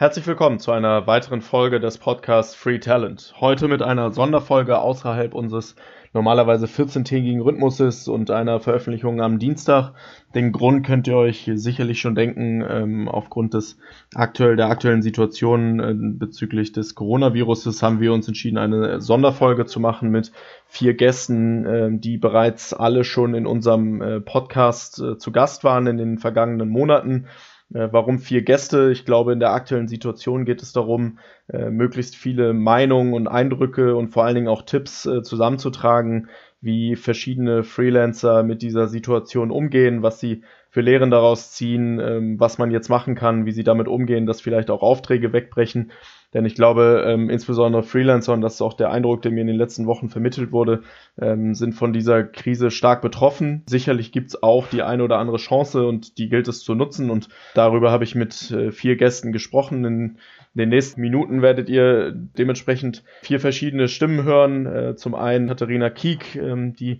Herzlich willkommen zu einer weiteren Folge des Podcasts Free Talent. Heute mit einer Sonderfolge außerhalb unseres normalerweise 14-tägigen Rhythmuses und einer Veröffentlichung am Dienstag. Den Grund könnt ihr euch sicherlich schon denken, ähm, aufgrund des aktuell, der aktuellen Situation äh, bezüglich des Coronaviruses haben wir uns entschieden, eine Sonderfolge zu machen mit vier Gästen, äh, die bereits alle schon in unserem äh, Podcast äh, zu Gast waren in den vergangenen Monaten warum vier Gäste? Ich glaube, in der aktuellen Situation geht es darum, äh, möglichst viele Meinungen und Eindrücke und vor allen Dingen auch Tipps äh, zusammenzutragen, wie verschiedene Freelancer mit dieser Situation umgehen, was sie für Lehren daraus ziehen, ähm, was man jetzt machen kann, wie sie damit umgehen, dass vielleicht auch Aufträge wegbrechen. Denn ich glaube, ähm, insbesondere Freelancer, und das ist auch der Eindruck, der mir in den letzten Wochen vermittelt wurde, ähm, sind von dieser Krise stark betroffen. Sicherlich gibt's auch die eine oder andere Chance und die gilt es zu nutzen. Und darüber habe ich mit äh, vier Gästen gesprochen. In den nächsten Minuten werdet ihr dementsprechend vier verschiedene Stimmen hören. Äh, zum einen Katharina Kiek, ähm, die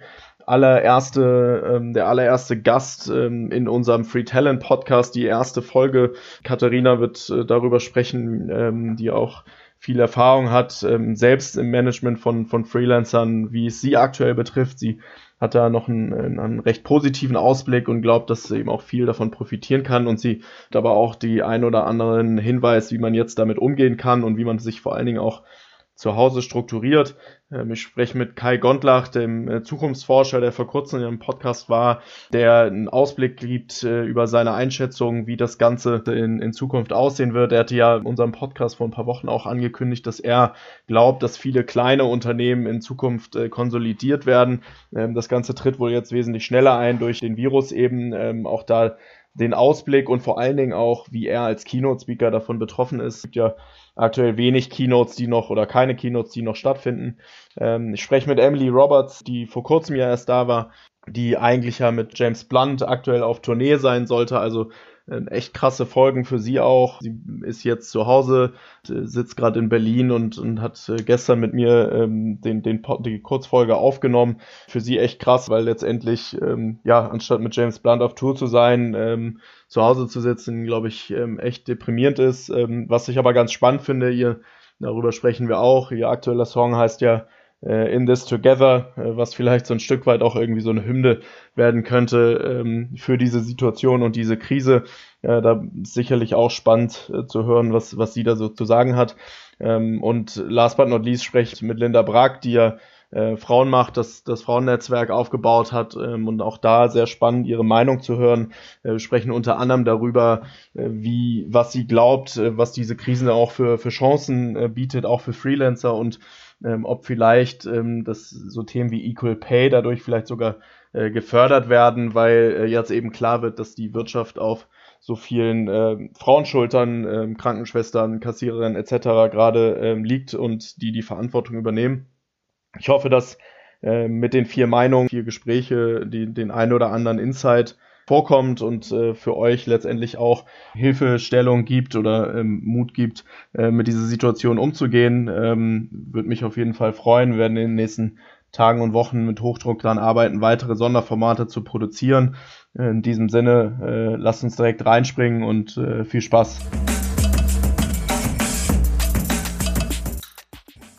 allererste, ähm, der allererste Gast ähm, in unserem Free Talent Podcast, die erste Folge. Katharina wird äh, darüber sprechen, ähm, die auch viel Erfahrung hat, ähm, selbst im Management von, von Freelancern, wie es sie aktuell betrifft. Sie hat da noch einen, einen recht positiven Ausblick und glaubt, dass sie eben auch viel davon profitieren kann und sie aber auch die ein oder anderen Hinweis, wie man jetzt damit umgehen kann und wie man sich vor allen Dingen auch zu Hause strukturiert. Ähm, ich spreche mit Kai Gondlach, dem äh, Zukunftsforscher, der vor kurzem in einem Podcast war, der einen Ausblick gibt äh, über seine Einschätzung, wie das Ganze in, in Zukunft aussehen wird. Er hatte ja in unserem Podcast vor ein paar Wochen auch angekündigt, dass er glaubt, dass viele kleine Unternehmen in Zukunft äh, konsolidiert werden. Ähm, das Ganze tritt wohl jetzt wesentlich schneller ein durch den Virus eben. Ähm, auch da den Ausblick und vor allen Dingen auch, wie er als Keynote-Speaker davon betroffen ist. Es gibt ja aktuell wenig Keynotes, die noch oder keine Keynotes, die noch stattfinden. Ähm, ich spreche mit Emily Roberts, die vor kurzem ja erst da war, die eigentlich ja mit James Blunt aktuell auf Tournee sein sollte. Also echt krasse Folgen für sie auch. Sie ist jetzt zu Hause, sitzt gerade in Berlin und, und hat äh, gestern mit mir ähm, den, den, die Kurzfolge aufgenommen. Für sie echt krass, weil letztendlich, ähm, ja, anstatt mit James Blunt auf Tour zu sein, ähm, zu Hause zu sitzen, glaube ich, ähm, echt deprimierend ist. Ähm, was ich aber ganz spannend finde, ihr, darüber sprechen wir auch, ihr aktueller Song heißt ja äh, In This Together, äh, was vielleicht so ein Stück weit auch irgendwie so eine Hymne werden könnte ähm, für diese Situation und diese Krise. Äh, da sicherlich auch spannend äh, zu hören, was, was sie da so zu sagen hat. Ähm, und last but not least spreche ich mit Linda Brag, die ja äh, Frauenmacht, das, das Frauennetzwerk aufgebaut hat ähm, und auch da sehr spannend ihre Meinung zu hören. Äh, wir sprechen unter anderem darüber, äh, wie, was sie glaubt, äh, was diese Krisen auch für, für Chancen äh, bietet, auch für Freelancer und ähm, ob vielleicht ähm, das so Themen wie Equal Pay dadurch vielleicht sogar äh, gefördert werden, weil äh, jetzt eben klar wird, dass die Wirtschaft auf so vielen äh, Frauenschultern, äh, Krankenschwestern, Kassiererinnen etc. gerade äh, liegt und die die Verantwortung übernehmen. Ich hoffe, dass äh, mit den vier Meinungen, vier Gespräche, die, den einen oder anderen Insight vorkommt und äh, für euch letztendlich auch Hilfestellung gibt oder ähm, Mut gibt, äh, mit dieser Situation umzugehen. Ähm, Würde mich auf jeden Fall freuen. Wir werden in den nächsten Tagen und Wochen mit Hochdruck daran arbeiten, weitere Sonderformate zu produzieren. In diesem Sinne, äh, lasst uns direkt reinspringen und äh, viel Spaß.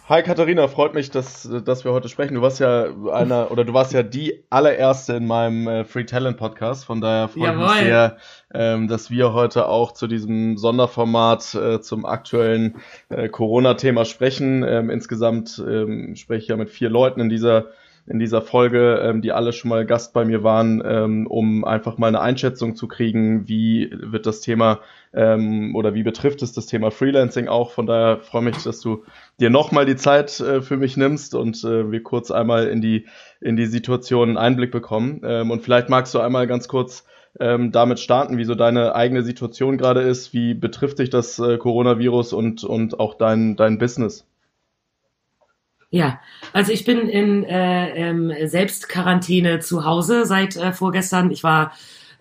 Hi Katharina, freut mich, dass, dass wir heute sprechen. Du warst ja einer oder du warst ja die allererste in meinem äh, Free Talent Podcast. Von daher freut Jawohl. mich sehr, ähm, dass wir heute auch zu diesem Sonderformat äh, zum aktuellen äh, Corona-Thema sprechen. Ähm, insgesamt ähm, spreche ich ja mit vier Leuten in dieser in dieser Folge, ähm, die alle schon mal Gast bei mir waren, ähm, um einfach mal eine Einschätzung zu kriegen, wie wird das Thema ähm, oder wie betrifft es das Thema Freelancing auch. Von daher freue mich, dass du dir nochmal die Zeit äh, für mich nimmst und äh, wir kurz einmal in die, in die Situation einen Einblick bekommen. Ähm, und vielleicht magst du einmal ganz kurz ähm, damit starten, wie so deine eigene Situation gerade ist, wie betrifft dich das äh, Coronavirus und, und auch dein, dein Business? Ja, also ich bin in äh, ähm, Selbstquarantäne zu Hause seit äh, vorgestern. Ich war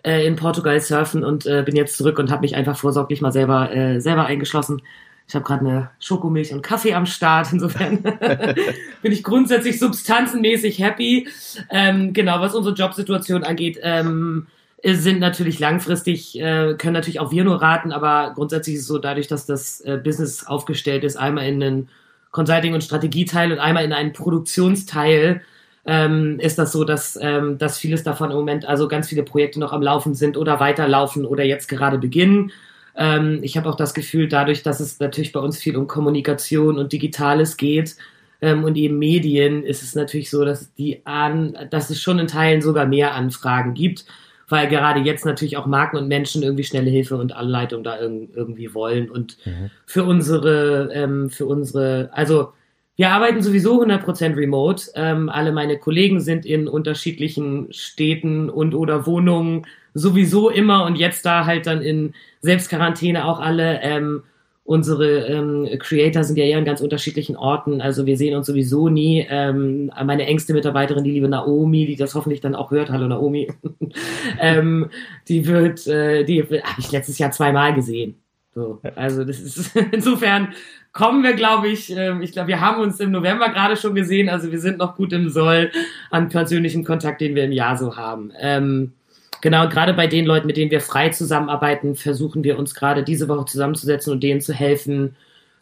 äh, in Portugal surfen und äh, bin jetzt zurück und habe mich einfach vorsorglich mal selber äh, selber eingeschlossen. Ich habe gerade eine Schokomilch und Kaffee am Start. Insofern bin ich grundsätzlich substanzenmäßig happy. Ähm, genau, was unsere Jobsituation angeht. Ähm, sind natürlich langfristig, äh, können natürlich auch wir nur raten, aber grundsätzlich ist es so, dadurch, dass das äh, Business aufgestellt ist, einmal in einen Consulting- und Strategieteil und einmal in einen Produktionsteil, ähm, ist das so, dass, ähm, dass vieles davon im Moment, also ganz viele Projekte noch am Laufen sind oder weiterlaufen oder jetzt gerade beginnen. Ähm, ich habe auch das Gefühl, dadurch, dass es natürlich bei uns viel um Kommunikation und Digitales geht ähm, und eben Medien, ist es natürlich so, dass die an, dass es schon in Teilen sogar mehr Anfragen gibt weil gerade jetzt natürlich auch Marken und Menschen irgendwie schnelle Hilfe und Anleitung da irg irgendwie wollen. Und mhm. für unsere, ähm, für unsere, also wir arbeiten sowieso 100% remote. Ähm, alle meine Kollegen sind in unterschiedlichen Städten und oder Wohnungen sowieso immer und jetzt da halt dann in Selbstquarantäne auch alle. Ähm, unsere ähm, Creator sind ja eher an ganz unterschiedlichen Orten. Also wir sehen uns sowieso nie. Ähm, meine engste Mitarbeiterin, die liebe Naomi, die das hoffentlich dann auch hört, hallo Naomi, ähm, die wird, äh, die habe ich letztes Jahr zweimal gesehen. So, also das ist insofern kommen wir, glaube ich, äh, ich glaube, wir haben uns im November gerade schon gesehen. Also wir sind noch gut im Soll an persönlichem Kontakt, den wir im Jahr so haben. Ähm, Genau, gerade bei den Leuten, mit denen wir frei zusammenarbeiten, versuchen wir uns gerade diese Woche zusammenzusetzen und denen zu helfen,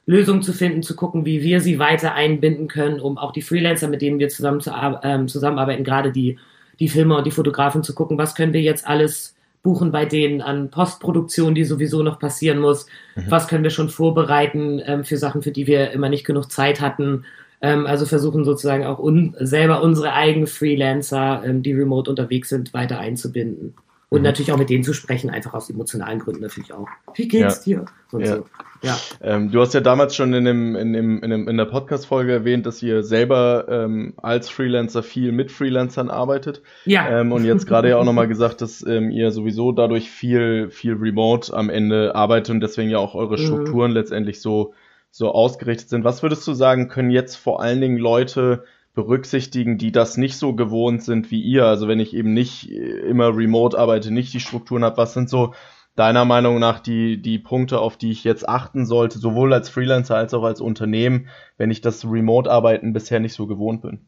Lösungen zu finden, zu gucken, wie wir sie weiter einbinden können, um auch die Freelancer, mit denen wir zusammen zu, ähm, zusammenarbeiten, gerade die, die Filmer und die Fotografen zu gucken, was können wir jetzt alles buchen bei denen an Postproduktion, die sowieso noch passieren muss, mhm. was können wir schon vorbereiten ähm, für Sachen, für die wir immer nicht genug Zeit hatten, ähm, also versuchen sozusagen auch un selber unsere eigenen Freelancer, ähm, die remote unterwegs sind, weiter einzubinden. Und mhm. natürlich auch mit denen zu sprechen, einfach aus emotionalen Gründen natürlich auch. Wie geht's ja. dir? Und ja. So. Ja. Ähm, du hast ja damals schon in, dem, in, dem, in, dem, in der Podcast-Folge erwähnt, dass ihr selber ähm, als Freelancer viel mit Freelancern arbeitet. Ja. Ähm, und jetzt gerade ja auch nochmal gesagt, dass ähm, ihr sowieso dadurch viel, viel remote am Ende arbeitet und deswegen ja auch eure mhm. Strukturen mhm. letztendlich so so ausgerichtet sind. Was würdest du sagen, können jetzt vor allen Dingen Leute berücksichtigen, die das nicht so gewohnt sind wie ihr? Also wenn ich eben nicht äh, immer remote arbeite, nicht die Strukturen habe, was sind so deiner Meinung nach die, die Punkte, auf die ich jetzt achten sollte, sowohl als Freelancer als auch als Unternehmen, wenn ich das Remote-Arbeiten bisher nicht so gewohnt bin?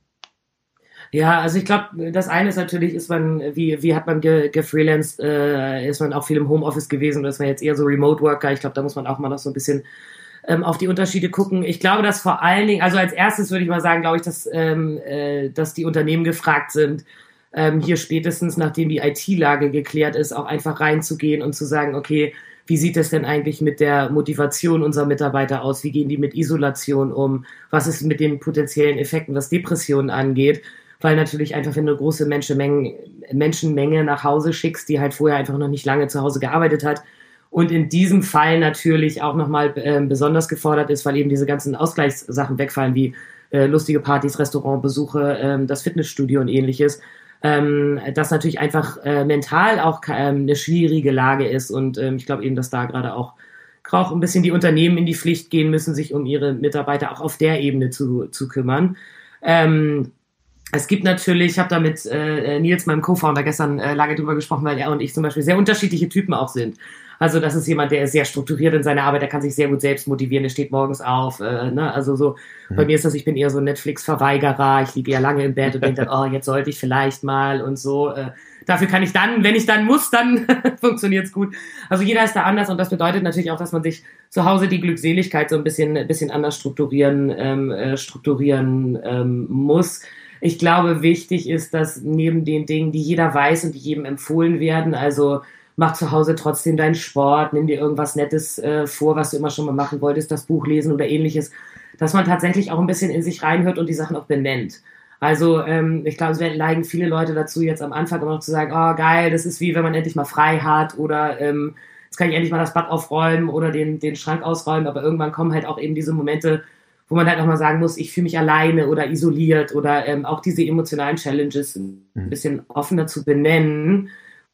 Ja, also ich glaube, das eine ist natürlich, ist man, wie, wie hat man ge, gefreelanced, äh, ist man auch viel im Homeoffice gewesen oder ist man jetzt eher so Remote-Worker? Ich glaube, da muss man auch mal noch so ein bisschen ähm, auf die Unterschiede gucken. Ich glaube, dass vor allen Dingen, also als erstes würde ich mal sagen, glaube ich, dass, ähm, äh, dass die Unternehmen gefragt sind, ähm, hier spätestens, nachdem die IT-Lage geklärt ist, auch einfach reinzugehen und zu sagen, okay, wie sieht es denn eigentlich mit der Motivation unserer Mitarbeiter aus? Wie gehen die mit Isolation um? Was ist mit den potenziellen Effekten, was Depressionen angeht? Weil natürlich einfach, wenn du große Menschenmenge, Menschenmenge nach Hause schickst, die halt vorher einfach noch nicht lange zu Hause gearbeitet hat, und in diesem Fall natürlich auch nochmal äh, besonders gefordert ist, weil eben diese ganzen Ausgleichssachen wegfallen, wie äh, lustige Partys, Restaurantbesuche, ähm, das Fitnessstudio und ähnliches, ähm, das natürlich einfach äh, mental auch ähm, eine schwierige Lage ist. Und ähm, ich glaube eben, dass da gerade auch, auch ein bisschen die Unternehmen in die Pflicht gehen müssen, sich um ihre Mitarbeiter auch auf der Ebene zu, zu kümmern. Ähm, es gibt natürlich, ich habe da mit äh, Nils, meinem Co-Founder, gestern äh, lange drüber gesprochen, weil er und ich zum Beispiel sehr unterschiedliche Typen auch sind. Also das ist jemand, der ist sehr strukturiert in seiner Arbeit, der kann sich sehr gut selbst motivieren, der steht morgens auf. Äh, ne? Also so, mhm. bei mir ist das, ich bin eher so ein Netflix-Verweigerer, ich liege ja lange im Bett und denke dann, oh, jetzt sollte ich vielleicht mal und so. Äh, dafür kann ich dann, wenn ich dann muss, dann funktioniert's gut. Also jeder ist da anders und das bedeutet natürlich auch, dass man sich zu Hause die Glückseligkeit so ein bisschen, ein bisschen anders strukturieren, ähm, äh, strukturieren ähm, muss. Ich glaube, wichtig ist, dass neben den Dingen, die jeder weiß und die jedem empfohlen werden, also mach zu Hause trotzdem deinen Sport, nimm dir irgendwas Nettes äh, vor, was du immer schon mal machen wolltest, das Buch lesen oder ähnliches, dass man tatsächlich auch ein bisschen in sich reinhört und die Sachen auch benennt. Also ähm, ich glaube, es werden neigen viele Leute dazu, jetzt am Anfang immer noch zu sagen, oh geil, das ist wie wenn man endlich mal frei hat oder ähm, jetzt kann ich endlich mal das Bad aufräumen oder den, den Schrank ausräumen, aber irgendwann kommen halt auch eben diese Momente, wo man halt auch mal sagen muss, ich fühle mich alleine oder isoliert oder ähm, auch diese emotionalen Challenges ein mhm. bisschen offener zu benennen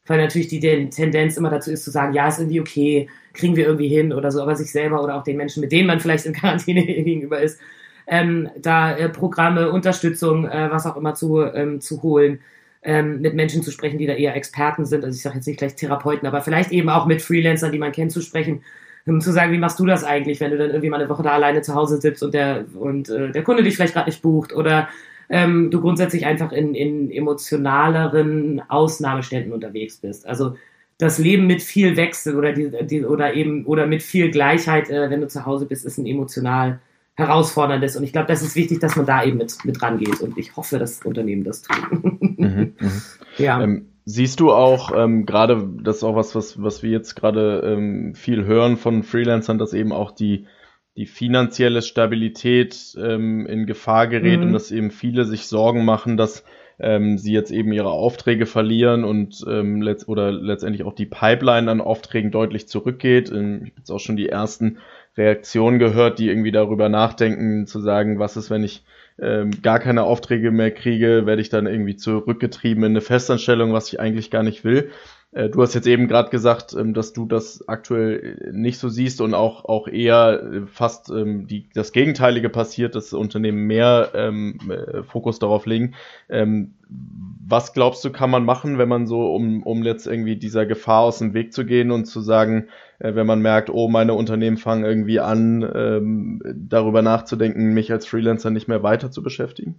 weil natürlich die Tendenz immer dazu ist zu sagen, ja, ist irgendwie okay, kriegen wir irgendwie hin oder so, aber sich selber oder auch den Menschen, mit denen man vielleicht in Quarantäne gegenüber ist, ähm, da äh, Programme, Unterstützung, äh, was auch immer zu, ähm, zu holen, ähm, mit Menschen zu sprechen, die da eher Experten sind, also ich sage jetzt nicht gleich Therapeuten, aber vielleicht eben auch mit Freelancern, die man kennt, zu sprechen, um zu sagen, wie machst du das eigentlich, wenn du dann irgendwie mal eine Woche da alleine zu Hause sitzt und der und äh, der Kunde dich vielleicht gerade nicht bucht oder ähm, du grundsätzlich einfach in, in emotionaleren Ausnahmeständen unterwegs bist. Also das Leben mit viel Wechsel oder die, die oder eben oder mit viel Gleichheit, äh, wenn du zu Hause bist, ist ein emotional herausforderndes. Und ich glaube, das ist wichtig, dass man da eben mit, mit rangeht. Und ich hoffe, dass Unternehmen das tun. Mhm, mh. Ja. Ähm, siehst du auch ähm, gerade, das ist auch was, was, was wir jetzt gerade ähm, viel hören von Freelancern, dass eben auch die die finanzielle Stabilität ähm, in Gefahr gerät mhm. und dass eben viele sich Sorgen machen, dass ähm, sie jetzt eben ihre Aufträge verlieren und ähm, letzt oder letztendlich auch die Pipeline an Aufträgen deutlich zurückgeht. Ähm, ich habe jetzt auch schon die ersten Reaktionen gehört, die irgendwie darüber nachdenken, zu sagen, was ist, wenn ich ähm, gar keine Aufträge mehr kriege, werde ich dann irgendwie zurückgetrieben in eine Festanstellung, was ich eigentlich gar nicht will. Äh, du hast jetzt eben gerade gesagt, ähm, dass du das aktuell nicht so siehst und auch, auch eher äh, fast ähm, die, das Gegenteilige passiert, dass Unternehmen mehr ähm, äh, Fokus darauf legen. Ähm, was glaubst du, kann man machen, wenn man so, um, um jetzt irgendwie dieser Gefahr aus dem Weg zu gehen und zu sagen, äh, wenn man merkt, oh, meine Unternehmen fangen irgendwie an, ähm, darüber nachzudenken, mich als Freelancer nicht mehr weiter zu beschäftigen?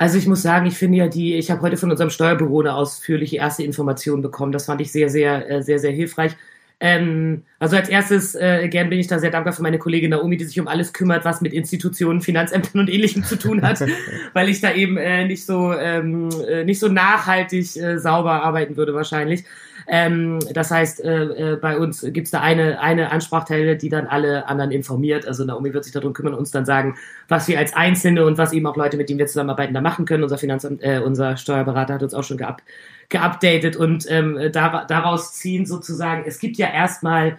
Also ich muss sagen, ich finde ja die, ich habe heute von unserem Steuerbüro eine ausführliche erste Information bekommen. Das fand ich sehr, sehr, äh, sehr, sehr hilfreich. Ähm, also als erstes, äh, gern bin ich da sehr dankbar für meine Kollegin Naomi, die sich um alles kümmert, was mit Institutionen, Finanzämtern und Ähnlichem zu tun hat, weil ich da eben äh, nicht so ähm, äh, nicht so nachhaltig äh, sauber arbeiten würde wahrscheinlich. Ähm, das heißt, äh, äh, bei uns gibt's da eine, eine Ansprachstelle, die dann alle anderen informiert. Also Naomi wird sich darum kümmern und uns dann sagen, was wir als Einzelne und was eben auch Leute, mit denen wir zusammenarbeiten, da machen können. Unser Finanzamt, äh, unser Steuerberater hat uns auch schon geab geupdatet und ähm, da, daraus ziehen sozusagen, es gibt ja erstmal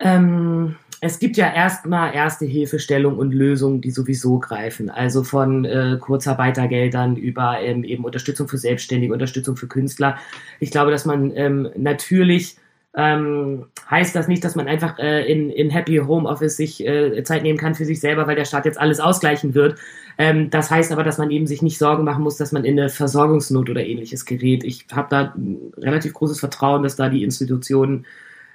ähm, es gibt ja erstmal erste Hilfestellung und Lösungen, die sowieso greifen. Also von äh, Kurzarbeitergeldern über ähm, eben Unterstützung für Selbstständige, Unterstützung für Künstler. Ich glaube, dass man ähm, natürlich ähm, heißt das nicht, dass man einfach äh, in, in Happy Home Office sich äh, Zeit nehmen kann für sich selber, weil der Staat jetzt alles ausgleichen wird. Ähm, das heißt aber, dass man eben sich nicht Sorgen machen muss, dass man in eine Versorgungsnot oder ähnliches gerät. Ich habe da relativ großes Vertrauen, dass da die Institutionen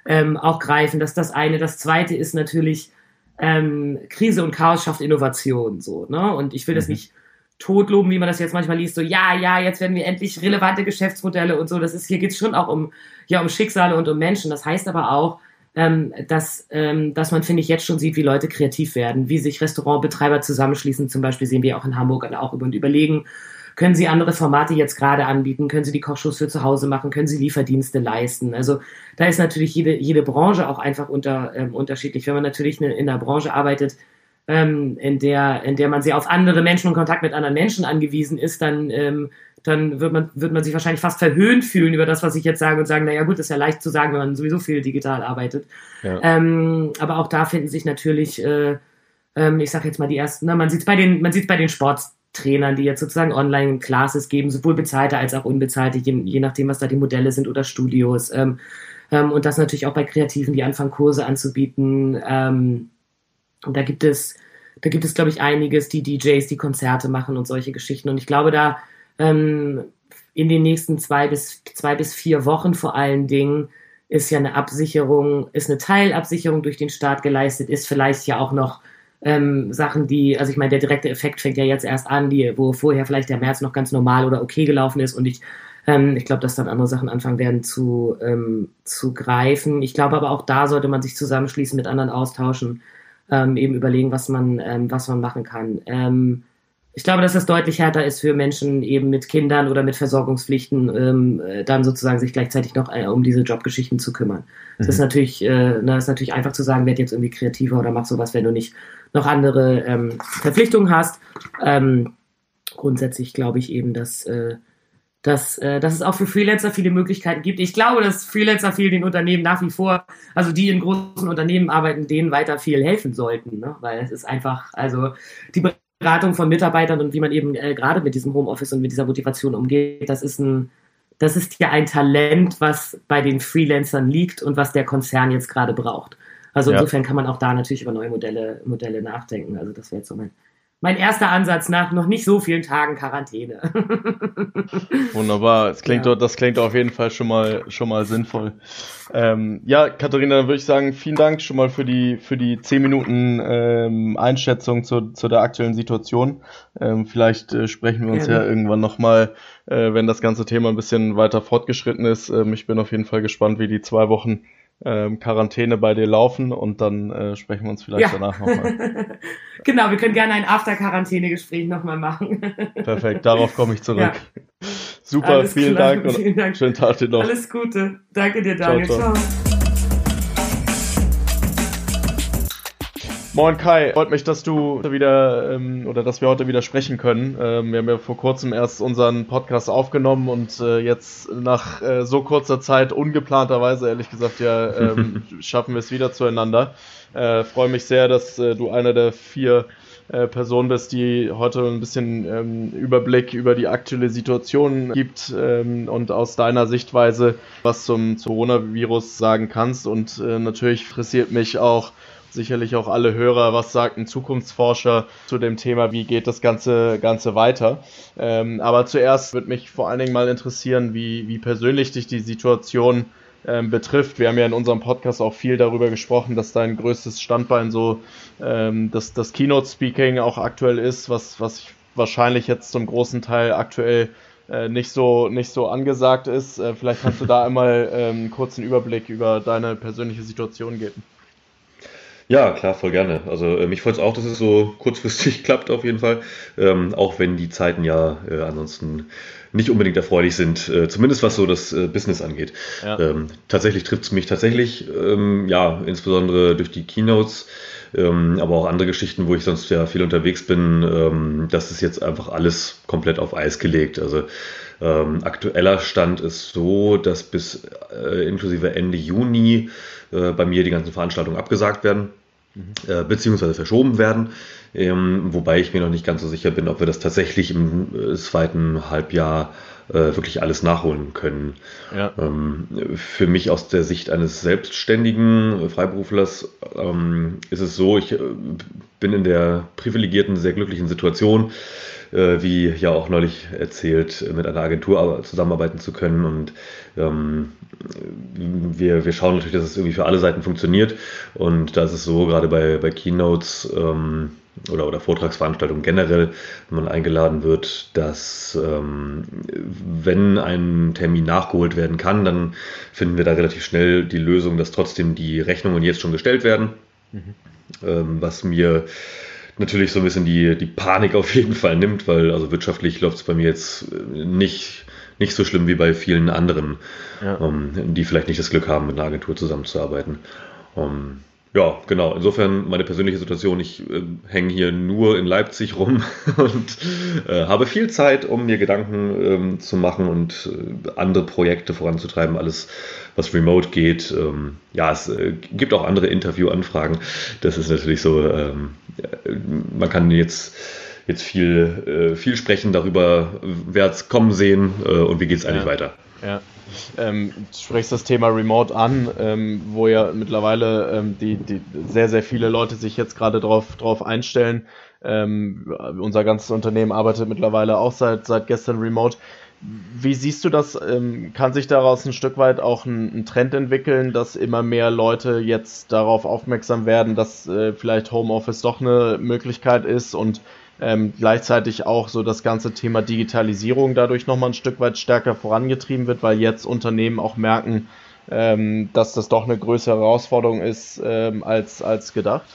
ähm, auch greifen. Das ist das eine. Das zweite ist natürlich, ähm, Krise und Chaos schafft Innovation. So, ne? Und ich will mhm. das nicht totloben, wie man das jetzt manchmal liest, so ja, ja, jetzt werden wir endlich relevante Geschäftsmodelle und so. Das ist, hier geht es schon auch um, ja, um Schicksale und um Menschen. Das heißt aber auch, ähm, dass, ähm, dass man, finde ich, jetzt schon sieht, wie Leute kreativ werden, wie sich Restaurantbetreiber zusammenschließen. Zum Beispiel sehen wir auch in Hamburg auch über und überlegen, können Sie andere Formate jetzt gerade anbieten? Können Sie die Kochshows für zu Hause machen? Können Sie Lieferdienste leisten? Also da ist natürlich jede, jede Branche auch einfach unter, ähm, unterschiedlich. Wenn man natürlich in einer Branche arbeitet, ähm, in, der, in der man sehr auf andere Menschen und Kontakt mit anderen Menschen angewiesen ist, dann, ähm, dann wird, man, wird man sich wahrscheinlich fast verhöhnt fühlen über das, was ich jetzt sage und sagen, naja gut, ist ja leicht zu sagen, wenn man sowieso viel digital arbeitet. Ja. Ähm, aber auch da finden sich natürlich, äh, ähm, ich sage jetzt mal die ersten, na, man sieht es bei den, man sieht bei den Sports Trainern, die jetzt sozusagen Online-Classes geben, sowohl bezahlte als auch unbezahlte, je, je, nachdem, was da die Modelle sind oder Studios. Ähm, ähm, und das natürlich auch bei Kreativen, die anfangen, Kurse anzubieten. Und da gibt es, da gibt es, glaube ich, einiges, die DJs, die Konzerte machen und solche Geschichten. Und ich glaube, da ähm, in den nächsten zwei bis, zwei bis vier Wochen vor allen Dingen ist ja eine Absicherung, ist eine Teilabsicherung durch den Staat geleistet, ist vielleicht ja auch noch ähm, Sachen, die, also ich meine, der direkte Effekt fängt ja jetzt erst an, die, wo vorher vielleicht der März noch ganz normal oder okay gelaufen ist und ich, ähm, ich glaube, dass dann andere Sachen anfangen werden zu, ähm, zu greifen. Ich glaube aber auch da sollte man sich zusammenschließen, mit anderen austauschen, ähm, eben überlegen, was man, ähm, was man machen kann. Ähm, ich glaube, dass das deutlich härter ist für Menschen eben mit Kindern oder mit Versorgungspflichten, ähm, äh, dann sozusagen sich gleichzeitig noch äh, um diese Jobgeschichten zu kümmern. Es mhm. ist natürlich, äh, na, ist natürlich einfach zu sagen, werd jetzt irgendwie kreativer oder mach sowas, wenn du nicht noch andere ähm, Verpflichtungen hast. Ähm, grundsätzlich glaube ich eben, dass, äh, dass, äh, dass es auch für Freelancer viele Möglichkeiten gibt. Ich glaube, dass Freelancer viel den Unternehmen nach wie vor, also die in großen Unternehmen arbeiten, denen weiter viel helfen sollten, ne? weil es ist einfach, also die Beratung von Mitarbeitern und wie man eben äh, gerade mit diesem Homeoffice und mit dieser Motivation umgeht, das ist ein, das ist ja ein Talent, was bei den Freelancern liegt und was der Konzern jetzt gerade braucht. Also insofern kann man auch da natürlich über neue Modelle, Modelle nachdenken. Also das wäre jetzt so mein, mein erster Ansatz nach noch nicht so vielen Tagen Quarantäne. Wunderbar, das klingt, ja. das klingt auf jeden Fall schon mal, schon mal sinnvoll. Ähm, ja, Katharina, dann würde ich sagen, vielen Dank schon mal für die, für die zehn Minuten ähm, Einschätzung zu, zu der aktuellen Situation. Ähm, vielleicht äh, sprechen wir uns ja, ja irgendwann nochmal, äh, wenn das ganze Thema ein bisschen weiter fortgeschritten ist. Ähm, ich bin auf jeden Fall gespannt, wie die zwei Wochen ähm, Quarantäne bei dir laufen und dann äh, sprechen wir uns vielleicht ja. danach nochmal. genau, wir können gerne ein After-Quarantäne-Gespräch nochmal machen. Perfekt, darauf komme ich zurück. Ja. Super, vielen Dank und vielen Dank. schönen Tag dir noch. Alles Gute. Danke dir, Daniel. ciao. ciao. ciao. Moin Kai, freut mich, dass du wieder ähm, oder dass wir heute wieder sprechen können. Ähm, wir haben ja vor kurzem erst unseren Podcast aufgenommen und äh, jetzt nach äh, so kurzer Zeit ungeplanterweise, ehrlich gesagt, ja, ähm, schaffen wir es wieder zueinander. Äh, freue mich sehr, dass äh, du einer der vier äh, Person bist, die heute ein bisschen ähm, Überblick über die aktuelle Situation gibt ähm, und aus deiner Sichtweise was zum Coronavirus sagen kannst. Und äh, natürlich interessiert mich auch, sicherlich auch alle Hörer, was sagt ein Zukunftsforscher zu dem Thema, wie geht das Ganze, Ganze weiter. Ähm, aber zuerst würde mich vor allen Dingen mal interessieren, wie, wie persönlich dich die Situation ähm, betrifft. Wir haben ja in unserem Podcast auch viel darüber gesprochen, dass dein größtes Standbein so ähm, das, das Keynote-Speaking auch aktuell ist, was, was wahrscheinlich jetzt zum großen Teil aktuell äh, nicht so nicht so angesagt ist. Äh, vielleicht kannst du da einmal ähm, einen kurzen Überblick über deine persönliche Situation geben. Ja, klar, voll gerne. Also äh, mich freut es auch, dass es so kurzfristig klappt auf jeden Fall. Ähm, auch wenn die Zeiten ja äh, ansonsten nicht unbedingt erfreulich sind, äh, zumindest was so das äh, Business angeht. Ja. Ähm, tatsächlich trifft es mich tatsächlich, ähm, ja, insbesondere durch die Keynotes, ähm, aber auch andere Geschichten, wo ich sonst ja viel unterwegs bin. Ähm, das ist jetzt einfach alles komplett auf Eis gelegt. Also ähm, aktueller Stand ist so, dass bis äh, inklusive Ende Juni äh, bei mir die ganzen Veranstaltungen abgesagt werden. Mhm. Äh, beziehungsweise verschoben werden, ähm, wobei ich mir noch nicht ganz so sicher bin, ob wir das tatsächlich im äh, zweiten Halbjahr äh, wirklich alles nachholen können. Ja. Ähm, für mich aus der Sicht eines selbstständigen Freiberuflers ähm, ist es so, ich äh, bin in der privilegierten, sehr glücklichen Situation, äh, wie ja auch neulich erzählt, mit einer Agentur zusammenarbeiten zu können. Und ähm, wir, wir schauen natürlich, dass es irgendwie für alle Seiten funktioniert. Und da ist es so, gerade bei, bei Keynotes ähm, oder, oder Vortragsveranstaltungen generell, wenn man eingeladen wird, dass ähm, wenn ein Termin nachgeholt werden kann, dann finden wir da relativ schnell die Lösung, dass trotzdem die Rechnungen jetzt schon gestellt werden. Mhm. Ähm, was mir natürlich so ein bisschen die, die Panik auf jeden Fall nimmt, weil also wirtschaftlich läuft es bei mir jetzt nicht, nicht so schlimm wie bei vielen anderen, ja. ähm, die vielleicht nicht das Glück haben, mit einer Agentur zusammenzuarbeiten. Um, ähm, ja, genau. Insofern meine persönliche Situation. Ich äh, hänge hier nur in Leipzig rum und äh, habe viel Zeit, um mir Gedanken ähm, zu machen und äh, andere Projekte voranzutreiben. Alles, was remote geht. Ähm, ja, es äh, gibt auch andere Interviewanfragen. Das ist natürlich so. Ähm, man kann jetzt jetzt viel, äh, viel sprechen darüber, wer es kommen sehen äh, und wie geht es eigentlich ja. weiter. Ja. Ähm, du sprichst das Thema Remote an, ähm, wo ja mittlerweile ähm, die, die sehr, sehr viele Leute sich jetzt gerade drauf, drauf einstellen. Ähm, unser ganzes Unternehmen arbeitet mittlerweile auch seit, seit gestern remote. Wie siehst du das? Ähm, kann sich daraus ein Stück weit auch ein, ein, Trend entwickeln, dass immer mehr Leute jetzt darauf aufmerksam werden, dass äh, vielleicht Homeoffice doch eine Möglichkeit ist und ähm, gleichzeitig auch so das ganze Thema Digitalisierung dadurch nochmal ein Stück weit stärker vorangetrieben wird, weil jetzt Unternehmen auch merken, ähm, dass das doch eine größere Herausforderung ist ähm, als, als gedacht?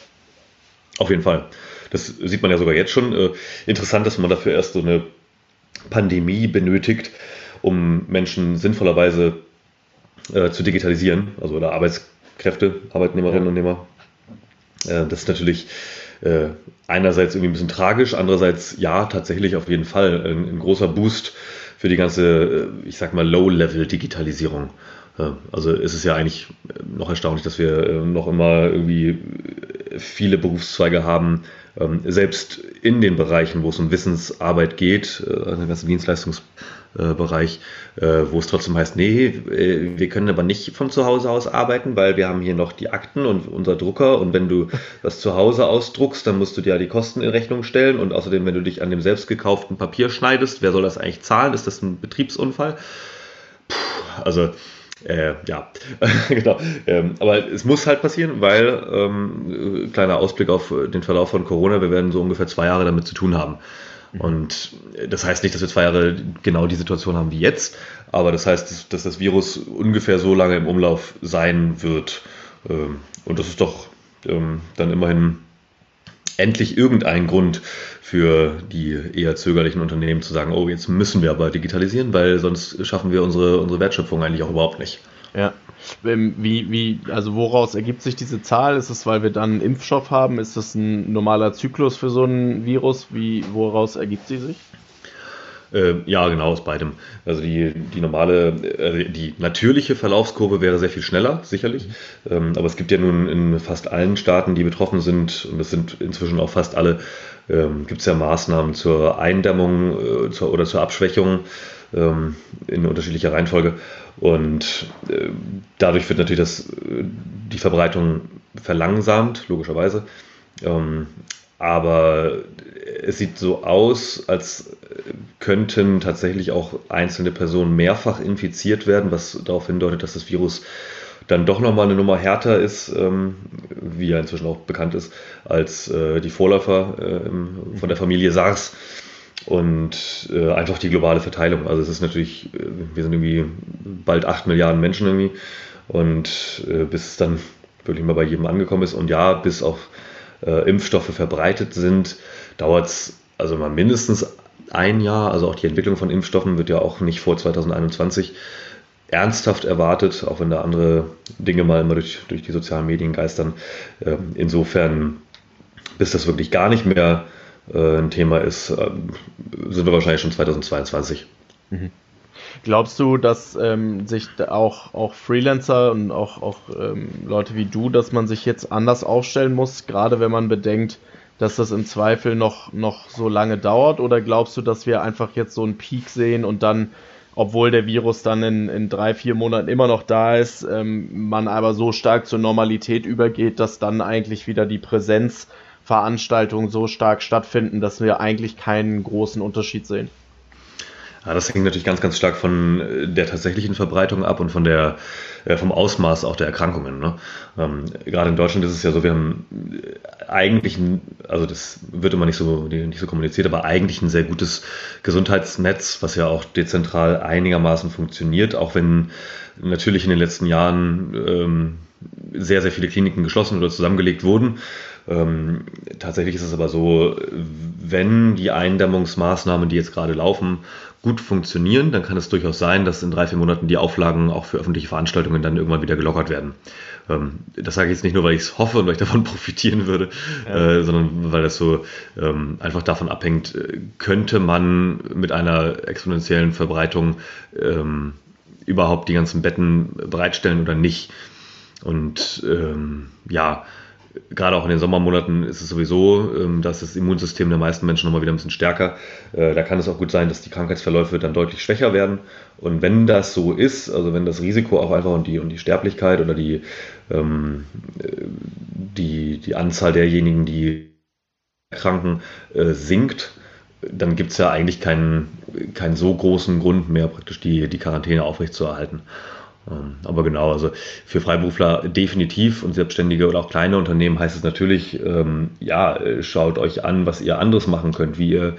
Auf jeden Fall. Das sieht man ja sogar jetzt schon. Äh, interessant, dass man dafür erst so eine Pandemie benötigt, um Menschen sinnvollerweise äh, zu digitalisieren, also oder Arbeitskräfte, Arbeitnehmerinnen ja. und Nehmer. Äh, das ist natürlich äh, einerseits irgendwie ein bisschen tragisch, andererseits ja, tatsächlich auf jeden Fall ein, ein großer Boost für die ganze, äh, ich sag mal, Low-Level-Digitalisierung. Also ist es ja eigentlich noch erstaunlich, dass wir noch immer irgendwie viele Berufszweige haben, ähm, selbst in den Bereichen, wo es um Wissensarbeit geht, äh, der ganzen Dienstleistungs äh, Bereich, äh, wo es trotzdem heißt, nee, äh, wir können aber nicht von zu Hause aus arbeiten, weil wir haben hier noch die Akten und unser Drucker und wenn du das zu Hause ausdruckst, dann musst du dir ja die Kosten in Rechnung stellen und außerdem, wenn du dich an dem selbst gekauften Papier schneidest, wer soll das eigentlich zahlen? Ist das ein Betriebsunfall? Puh, also äh, ja, genau. Ähm, aber es muss halt passieren, weil, ähm, kleiner Ausblick auf den Verlauf von Corona, wir werden so ungefähr zwei Jahre damit zu tun haben. Mhm. Und das heißt nicht, dass wir zwei Jahre genau die Situation haben wie jetzt, aber das heißt, dass das Virus ungefähr so lange im Umlauf sein wird. Ähm, und das ist doch ähm, dann immerhin endlich irgendein Grund für die eher zögerlichen Unternehmen zu sagen, oh, jetzt müssen wir aber digitalisieren, weil sonst schaffen wir unsere, unsere Wertschöpfung eigentlich auch überhaupt nicht. Ja. Ähm, wie, wie, also woraus ergibt sich diese Zahl? Ist es, weil wir dann einen Impfstoff haben? Ist das ein normaler Zyklus für so ein Virus? Wie, woraus ergibt sie sich? Äh, ja, genau, aus beidem. Also die, die normale, äh, die natürliche Verlaufskurve wäre sehr viel schneller, sicherlich. Ähm, aber es gibt ja nun in fast allen Staaten, die betroffen sind, und das sind inzwischen auch fast alle, ähm, gibt es ja Maßnahmen zur Eindämmung äh, zur, oder zur Abschwächung ähm, in unterschiedlicher Reihenfolge. Und äh, dadurch wird natürlich das, äh, die Verbreitung verlangsamt, logischerweise. Ähm, aber es sieht so aus, als könnten tatsächlich auch einzelne Personen mehrfach infiziert werden, was darauf hindeutet, dass das Virus dann doch nochmal eine Nummer härter ist, ähm, wie ja inzwischen auch bekannt ist, als äh, die Vorläufer äh, von der Familie SARS und äh, einfach die globale Verteilung. Also es ist natürlich, äh, wir sind irgendwie bald 8 Milliarden Menschen irgendwie und äh, bis es dann wirklich mal bei jedem angekommen ist und ja, bis auch äh, Impfstoffe verbreitet sind, dauert es also mal mindestens ein Jahr. Also auch die Entwicklung von Impfstoffen wird ja auch nicht vor 2021 ernsthaft erwartet, auch wenn da andere Dinge mal immer durch, durch die sozialen Medien geistern. Ähm, insofern, bis das wirklich gar nicht mehr äh, ein Thema ist, ähm, sind wir wahrscheinlich schon 2022. Mhm. Glaubst du, dass ähm, sich auch, auch Freelancer und auch, auch ähm, Leute wie du, dass man sich jetzt anders aufstellen muss, gerade wenn man bedenkt, dass das im Zweifel noch, noch so lange dauert? Oder glaubst du, dass wir einfach jetzt so einen Peak sehen und dann, obwohl der Virus dann in, in drei, vier Monaten immer noch da ist, ähm, man aber so stark zur Normalität übergeht, dass dann eigentlich wieder die Präsenzveranstaltungen so stark stattfinden, dass wir eigentlich keinen großen Unterschied sehen? Ja, das hängt natürlich ganz, ganz stark von äh, der tatsächlichen Verbreitung ab und von der, äh, vom Ausmaß auch der Erkrankungen. Ne? Ähm, gerade in Deutschland ist es ja so, wir haben äh, eigentlich, ein, also das wird immer nicht so, nicht so kommuniziert, aber eigentlich ein sehr gutes Gesundheitsnetz, was ja auch dezentral einigermaßen funktioniert, auch wenn natürlich in den letzten Jahren ähm, sehr, sehr viele Kliniken geschlossen oder zusammengelegt wurden. Ähm, tatsächlich ist es aber so, wenn die Eindämmungsmaßnahmen, die jetzt gerade laufen, gut funktionieren, dann kann es durchaus sein, dass in drei, vier Monaten die Auflagen auch für öffentliche Veranstaltungen dann irgendwann wieder gelockert werden. Ähm, das sage ich jetzt nicht nur, weil ich es hoffe und weil ich davon profitieren würde, ja. äh, sondern weil das so ähm, einfach davon abhängt, äh, könnte man mit einer exponentiellen Verbreitung ähm, überhaupt die ganzen Betten bereitstellen oder nicht. Und ähm, ja, gerade auch in den Sommermonaten ist es sowieso, ähm, dass das Immunsystem der meisten Menschen nochmal wieder ein bisschen stärker. Äh, da kann es auch gut sein, dass die Krankheitsverläufe dann deutlich schwächer werden. Und wenn das so ist, also wenn das Risiko auch einfach und die, und die Sterblichkeit oder die, ähm, äh, die, die Anzahl derjenigen, die erkranken, äh, sinkt, dann gibt es ja eigentlich keinen, keinen so großen Grund mehr, praktisch die, die Quarantäne aufrechtzuerhalten. Ähm, aber genau, also für Freiberufler definitiv und Selbstständige oder auch kleine Unternehmen heißt es natürlich, ähm, ja, äh, schaut euch an, was ihr anderes machen könnt, wie ihr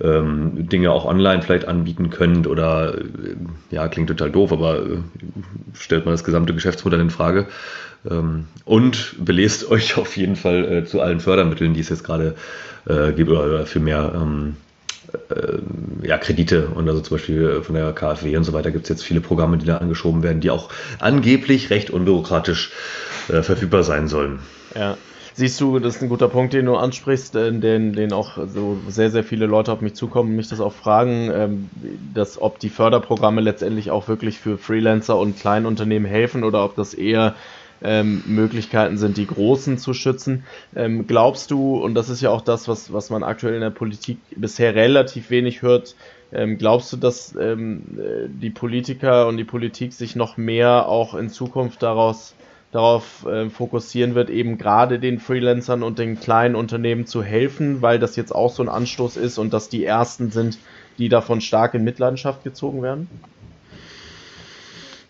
ähm, Dinge auch online vielleicht anbieten könnt oder, äh, ja, klingt total doof, aber äh, stellt mal das gesamte Geschäftsmodell in Frage. Ähm, und belest euch auf jeden Fall äh, zu allen Fördermitteln, die es jetzt gerade äh, gibt oder für mehr ähm, äh, ja, Kredite und also zum Beispiel von der KfW und so weiter gibt es jetzt viele Programme, die da angeschoben werden, die auch angeblich recht unbürokratisch äh, verfügbar sein sollen. Ja. Siehst du, das ist ein guter Punkt, den du ansprichst, äh, den, den auch so sehr, sehr viele Leute auf mich zukommen und mich das auch fragen, ähm, dass ob die Förderprogramme letztendlich auch wirklich für Freelancer und Kleinunternehmen helfen oder ob das eher ähm, Möglichkeiten sind, die Großen zu schützen. Ähm, glaubst du, und das ist ja auch das, was, was man aktuell in der Politik bisher relativ wenig hört, Ähm, glaubst du, dass ähm, äh, die Politiker und die Politik sich noch mehr auch in Zukunft daraus darauf äh, fokussieren wird, eben gerade den Freelancern und den kleinen Unternehmen zu helfen, weil das jetzt auch so ein Anstoß ist und dass die ersten sind, die davon stark in Mitleidenschaft gezogen werden?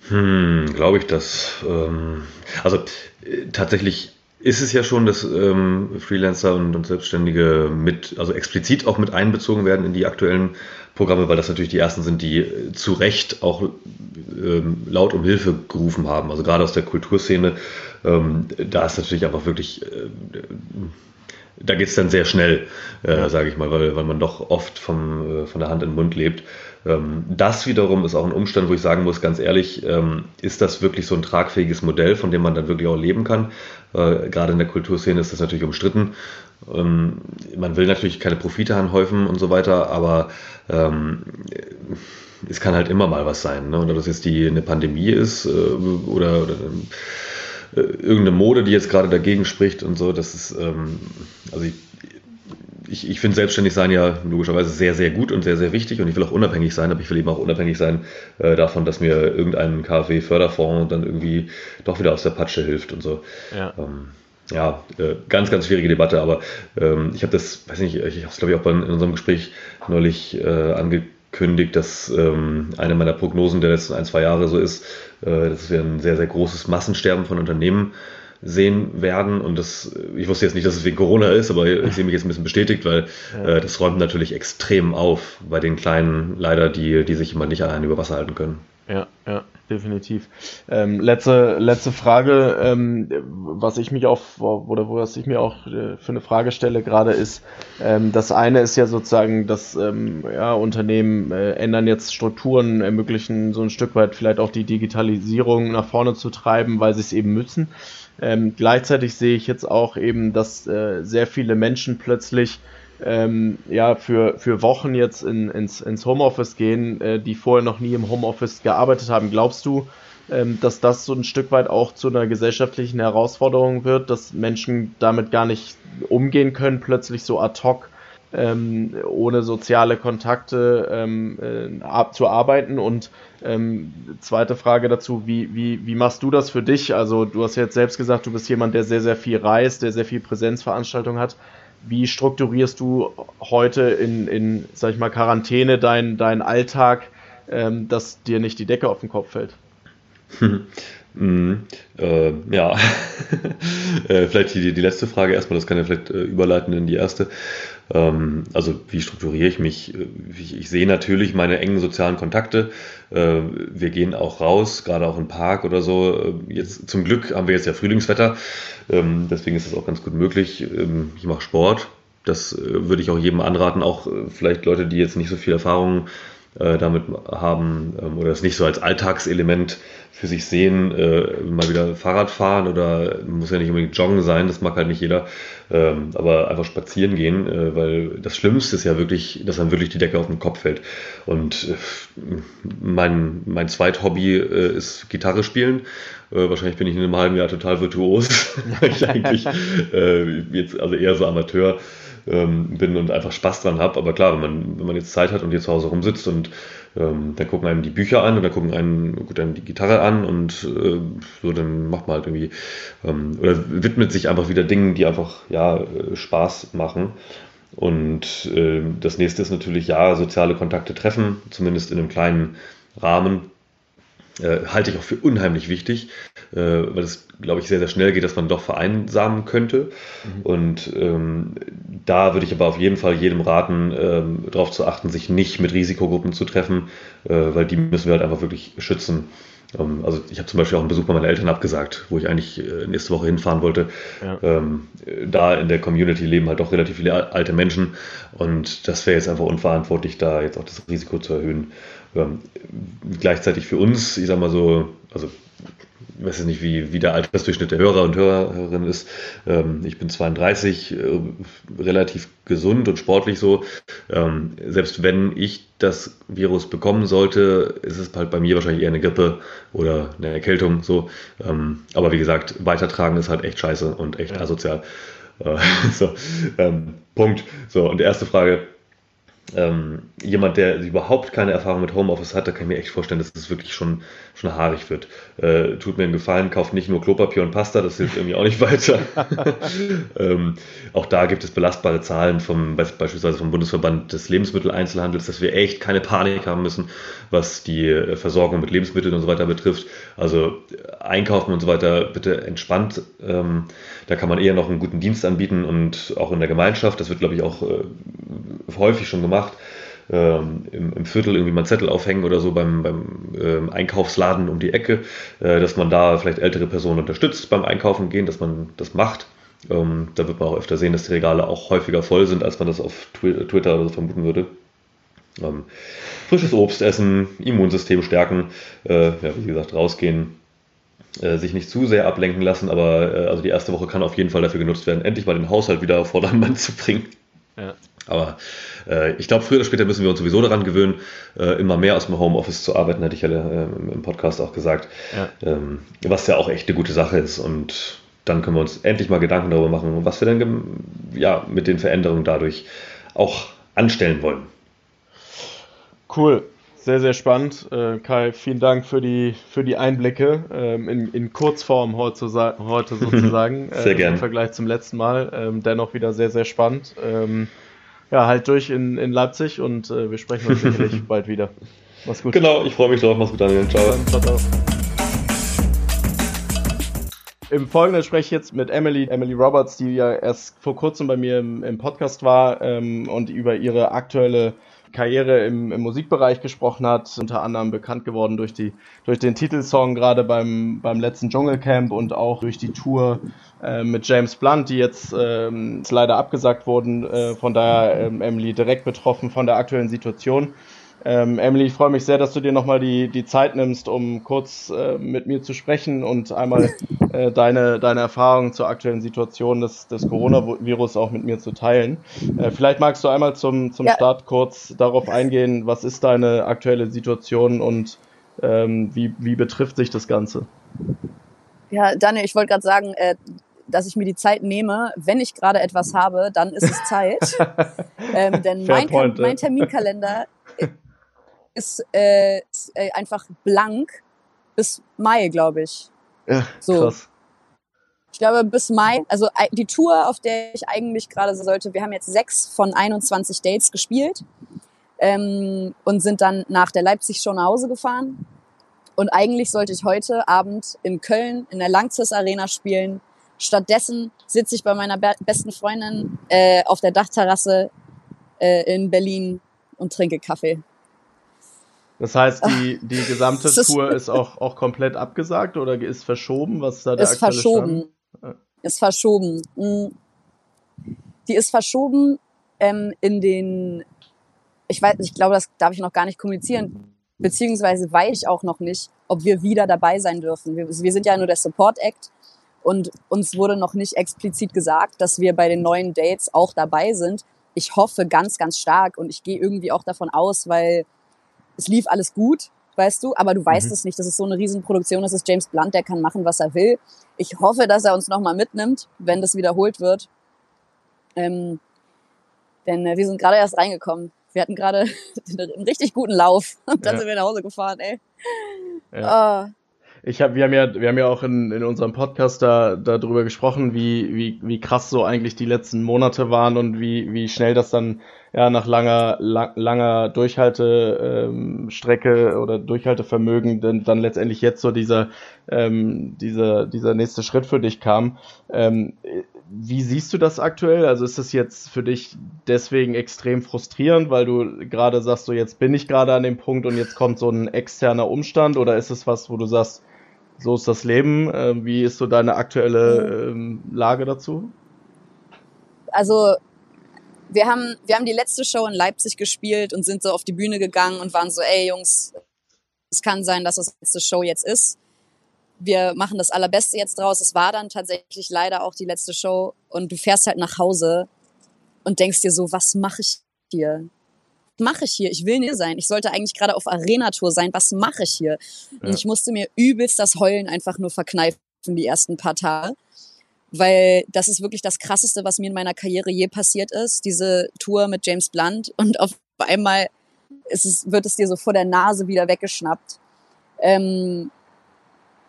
Hm, glaube ich das. Ähm, also äh, tatsächlich ist es ja schon, dass ähm, Freelancer und, und, Selbstständige mit, also explizit auch mit einbezogen werden in die aktuellen Programme, weil das natürlich die ersten sind, die äh, zu Recht auch ähm, laut um Hilfe gerufen haben. Also gerade aus der Kulturszene, ähm, da ist natürlich einfach wirklich, äh, da geht es dann sehr schnell, äh, sage ich mal, weil, weil man doch oft vom, äh, von der Hand in den Mund lebt. Ähm, das wiederum ist auch ein Umstand, wo ich sagen muss, ganz ehrlich, ähm, ist das wirklich so ein tragfähiges Modell, von dem man dann wirklich auch leben kann? Äh, gerade in der Kulturszene ist das natürlich umstritten. Ähm, man will natürlich keine Profite anhäufen und so weiter, aber es kann halt immer mal was sein. Ne? Und ob das jetzt die, eine Pandemie ist äh, oder, oder irgendeine Mode, die jetzt gerade dagegen spricht und so, das ist, also ich, ich, ich finde selbstständig sein ja logischerweise sehr, sehr gut und sehr, sehr wichtig und ich will auch unabhängig sein, aber ich will eben auch unabhängig sein äh, davon, dass mir irgendein KfW-Förderfonds dann irgendwie doch wieder aus der Patsche hilft und so. Ja. Ähm, ja, äh, ganz, ganz schwierige Debatte, aber ähm, ich habe das, weiß nicht, ich habe es glaube ich auch bei, in unserem Gespräch neulich äh, angekündigt, dass ähm, eine meiner Prognosen der letzten ein, zwei Jahre so ist, äh, dass wir ein sehr, sehr großes Massensterben von Unternehmen sehen werden. Und das, ich wusste jetzt nicht, dass es wegen Corona ist, aber ich sehe mich jetzt ein bisschen bestätigt, weil ja. äh, das räumt natürlich extrem auf bei den Kleinen, leider, die, die sich immer nicht allein über Wasser halten können. Ja, ja, definitiv. Ähm, letzte, letzte Frage, ähm, was ich mich auch, oder was ich mir auch äh, für eine Frage stelle gerade ist, ähm, das eine ist ja sozusagen, dass ähm, ja, Unternehmen äh, ändern jetzt Strukturen, ermöglichen so ein Stück weit vielleicht auch die Digitalisierung nach vorne zu treiben, weil sie es eben müssen. Ähm, gleichzeitig sehe ich jetzt auch eben, dass äh, sehr viele Menschen plötzlich ähm, ja, für, für Wochen jetzt in, ins, ins Homeoffice gehen, äh, die vorher noch nie im Homeoffice gearbeitet haben. Glaubst du, ähm, dass das so ein Stück weit auch zu einer gesellschaftlichen Herausforderung wird, dass Menschen damit gar nicht umgehen können, plötzlich so ad hoc ähm, ohne soziale Kontakte ähm, äh, zu arbeiten. Und ähm, zweite Frage dazu, wie, wie, wie machst du das für dich? Also du hast jetzt selbst gesagt, du bist jemand, der sehr, sehr viel reist, der sehr viel Präsenzveranstaltungen hat. Wie strukturierst du heute in, in sag ich mal, Quarantäne deinen dein Alltag, ähm, dass dir nicht die Decke auf den Kopf fällt? Mhm. Äh, ja, äh, vielleicht die, die letzte Frage erstmal, das kann ja vielleicht äh, überleiten in die erste. Ähm, also wie strukturiere ich mich? Ich, ich, sehe natürlich meine engen sozialen Kontakte. Äh, wir gehen auch raus, gerade auch im Park oder so. Äh, jetzt zum Glück haben wir jetzt ja Frühlingswetter, ähm, deswegen ist das auch ganz gut möglich. Ähm, ich mache Sport. Das äh, würde ich auch jedem anraten, auch vielleicht Leute, die jetzt nicht so viel Erfahrung damit haben ähm, oder es nicht so als Alltagselement für sich sehen, äh, mal wieder Fahrrad fahren oder muss ja nicht unbedingt joggen sein, das mag halt nicht jeder, ähm, aber einfach spazieren gehen, äh, weil das Schlimmste ist ja wirklich, dass dann wirklich die Decke auf den Kopf fällt. Und äh, mein, mein Zweit-Hobby äh, ist Gitarre spielen. Äh, wahrscheinlich bin ich in einem halben Jahr total virtuos, weil ich eigentlich äh, jetzt also eher so Amateur ähm, bin und einfach Spaß dran habe. Aber klar, wenn man, wenn man jetzt Zeit hat und hier zu Hause rumsitzt und ähm, dann gucken einem die Bücher an und dann gucken einen gut, dann die Gitarre an und äh, so, dann macht man halt irgendwie ähm, oder widmet sich einfach wieder Dingen, die einfach ja äh, Spaß machen. Und äh, das nächste ist natürlich ja soziale Kontakte treffen, zumindest in einem kleinen Rahmen äh, halte ich auch für unheimlich wichtig, äh, weil es, glaube ich, sehr, sehr schnell geht, dass man doch vereinsamen könnte. Mhm. Und ähm, da würde ich aber auf jeden Fall jedem raten, ähm, darauf zu achten, sich nicht mit Risikogruppen zu treffen, äh, weil die müssen wir halt einfach wirklich schützen. Ähm, also ich habe zum Beispiel auch einen Besuch bei meinen Eltern abgesagt, wo ich eigentlich äh, nächste Woche hinfahren wollte. Ja. Ähm, da in der Community leben halt doch relativ viele alte Menschen und das wäre jetzt einfach unverantwortlich, da jetzt auch das Risiko zu erhöhen. Ähm, gleichzeitig für uns, ich sag mal so, also ich weiß nicht, wie, wie der Altersdurchschnitt der Hörer und Hörerinnen ist. Ähm, ich bin 32, äh, relativ gesund und sportlich so. Ähm, selbst wenn ich das Virus bekommen sollte, ist es halt bei mir wahrscheinlich eher eine Grippe oder eine Erkältung so. Ähm, aber wie gesagt, weitertragen ist halt echt scheiße und echt ja. asozial. Äh, so, ähm, Punkt. So, und die erste Frage, ähm, jemand, der überhaupt keine Erfahrung mit Homeoffice hat, da kann ich mir echt vorstellen, dass das wirklich schon, schon haarig wird. Äh, tut mir einen Gefallen, kauft nicht nur Klopapier und Pasta, das hilft irgendwie auch nicht weiter. ähm, auch da gibt es belastbare Zahlen vom, beispielsweise vom Bundesverband des Lebensmitteleinzelhandels, dass wir echt keine Panik haben müssen, was die äh, Versorgung mit Lebensmitteln und so weiter betrifft. Also äh, einkaufen und so weiter bitte entspannt. Ähm, da kann man eher noch einen guten Dienst anbieten und auch in der Gemeinschaft. Das wird, glaube ich, auch äh, häufig schon gemacht gemacht. Ähm, im, im, Viertel irgendwie mal einen Zettel aufhängen oder so beim, beim ähm, Einkaufsladen um die Ecke, äh, dass man da vielleicht ältere Personen unterstützt beim Einkaufen gehen, dass man das macht. Ähm, da wird man auch öfter sehen, dass die Regale auch häufiger voll sind, als man das auf Twitter oder so vermuten würde. Ähm, frisches Obst essen, Immunsystem stärken, äh, ja, wie gesagt, rausgehen, äh, sich nicht zu sehr ablenken lassen, aber äh, also die erste Woche kann auf jeden Fall dafür genutzt werden, endlich mal den Haushalt wieder auf Vordermann zu bringen. Ja. Aber äh, ich glaube, früher oder später müssen wir uns sowieso daran gewöhnen, äh, immer mehr aus dem Homeoffice zu arbeiten, hatte ich ja äh, im Podcast auch gesagt. Ja. Ähm, was ja auch echt eine gute Sache ist. Und dann können wir uns endlich mal Gedanken darüber machen, was wir denn ja, mit den Veränderungen dadurch auch anstellen wollen. Cool. Sehr, sehr spannend. Äh, Kai, vielen Dank für die, für die Einblicke ähm, in, in Kurzform heute, heute sozusagen. sehr äh, gerne. Im Vergleich zum letzten Mal. Ähm, dennoch wieder sehr, sehr spannend. Ja, halt durch in, in Leipzig und äh, wir sprechen uns sicherlich bald wieder. Mach's gut. Genau, ich freue mich drauf. Mach's gut, Daniel. Ciao. ciao, ciao. Im Folgenden spreche ich jetzt mit Emily, Emily Roberts, die ja erst vor kurzem bei mir im, im Podcast war ähm, und über ihre aktuelle Karriere im, im, Musikbereich gesprochen hat, unter anderem bekannt geworden durch die durch den Titelsong gerade beim beim letzten Dschungelcamp und auch durch die Tour äh, mit James Blunt, die jetzt ähm, leider abgesagt wurden. Äh, von daher ähm, Emily direkt betroffen von der aktuellen Situation. Ähm, Emily, ich freue mich sehr, dass du dir nochmal die, die Zeit nimmst, um kurz äh, mit mir zu sprechen und einmal äh, deine, deine Erfahrungen zur aktuellen Situation des, des Coronavirus auch mit mir zu teilen. Äh, vielleicht magst du einmal zum, zum ja. Start kurz darauf eingehen, was ist deine aktuelle Situation und ähm, wie, wie betrifft sich das Ganze? Ja, Daniel, ich wollte gerade sagen, äh, dass ich mir die Zeit nehme. Wenn ich gerade etwas habe, dann ist es Zeit. ähm, denn mein, point, mein Terminkalender ist, äh, ist äh, einfach blank bis Mai, glaube ich. Ja, so. krass. Ich glaube, bis Mai, also die Tour, auf der ich eigentlich gerade sollte, wir haben jetzt sechs von 21 Dates gespielt ähm, und sind dann nach der Leipzig-Show nach Hause gefahren. Und eigentlich sollte ich heute Abend in Köln in der Langzis Arena spielen. Stattdessen sitze ich bei meiner be besten Freundin äh, auf der Dachterrasse äh, in Berlin und trinke Kaffee. Das heißt, die, die gesamte Tour ist auch, auch komplett abgesagt oder ist verschoben? Was ist da der ist verschoben. Stand? Ist verschoben. Hm. Die ist verschoben ähm, in den, ich weiß, ich glaube, das darf ich noch gar nicht kommunizieren, beziehungsweise weiß ich auch noch nicht, ob wir wieder dabei sein dürfen. Wir, wir sind ja nur der Support Act und uns wurde noch nicht explizit gesagt, dass wir bei den neuen Dates auch dabei sind. Ich hoffe ganz, ganz stark und ich gehe irgendwie auch davon aus, weil es lief alles gut, weißt du, aber du weißt mhm. es nicht. Das ist so eine Riesenproduktion, das ist James Blunt, der kann machen, was er will. Ich hoffe, dass er uns nochmal mitnimmt, wenn das wiederholt wird. Ähm, denn äh, wir sind gerade erst reingekommen. Wir hatten gerade einen richtig guten Lauf und dann ja. sind wir nach Hause gefahren, ey. Ja. Oh. Ich hab, wir haben ja, wir haben ja auch in, in unserem Podcast da darüber gesprochen, wie, wie, wie krass so eigentlich die letzten Monate waren und wie, wie schnell das dann ja nach langer, lang, langer Durchhaltestrecke ähm, oder Durchhaltevermögen dann, dann letztendlich jetzt so dieser, ähm, dieser, dieser nächste Schritt für dich kam. Ähm, wie siehst du das aktuell? Also ist das jetzt für dich deswegen extrem frustrierend, weil du gerade sagst, so jetzt bin ich gerade an dem Punkt und jetzt kommt so ein externer Umstand oder ist es was, wo du sagst, so ist das Leben. Äh, wie ist so deine aktuelle ähm, Lage dazu? Also wir haben, wir haben die letzte Show in Leipzig gespielt und sind so auf die Bühne gegangen und waren so, ey Jungs, es kann sein, dass das letzte Show jetzt ist. Wir machen das Allerbeste jetzt draus. Es war dann tatsächlich leider auch die letzte Show und du fährst halt nach Hause und denkst dir so, was mache ich hier? Mache ich hier? Ich will hier sein. Ich sollte eigentlich gerade auf Arena-Tour sein. Was mache ich hier? Ja. Und ich musste mir übelst das Heulen einfach nur verkneifen die ersten paar Tage. Weil das ist wirklich das Krasseste, was mir in meiner Karriere je passiert ist. Diese Tour mit James Blunt. Und auf einmal ist es, wird es dir so vor der Nase wieder weggeschnappt. Ähm,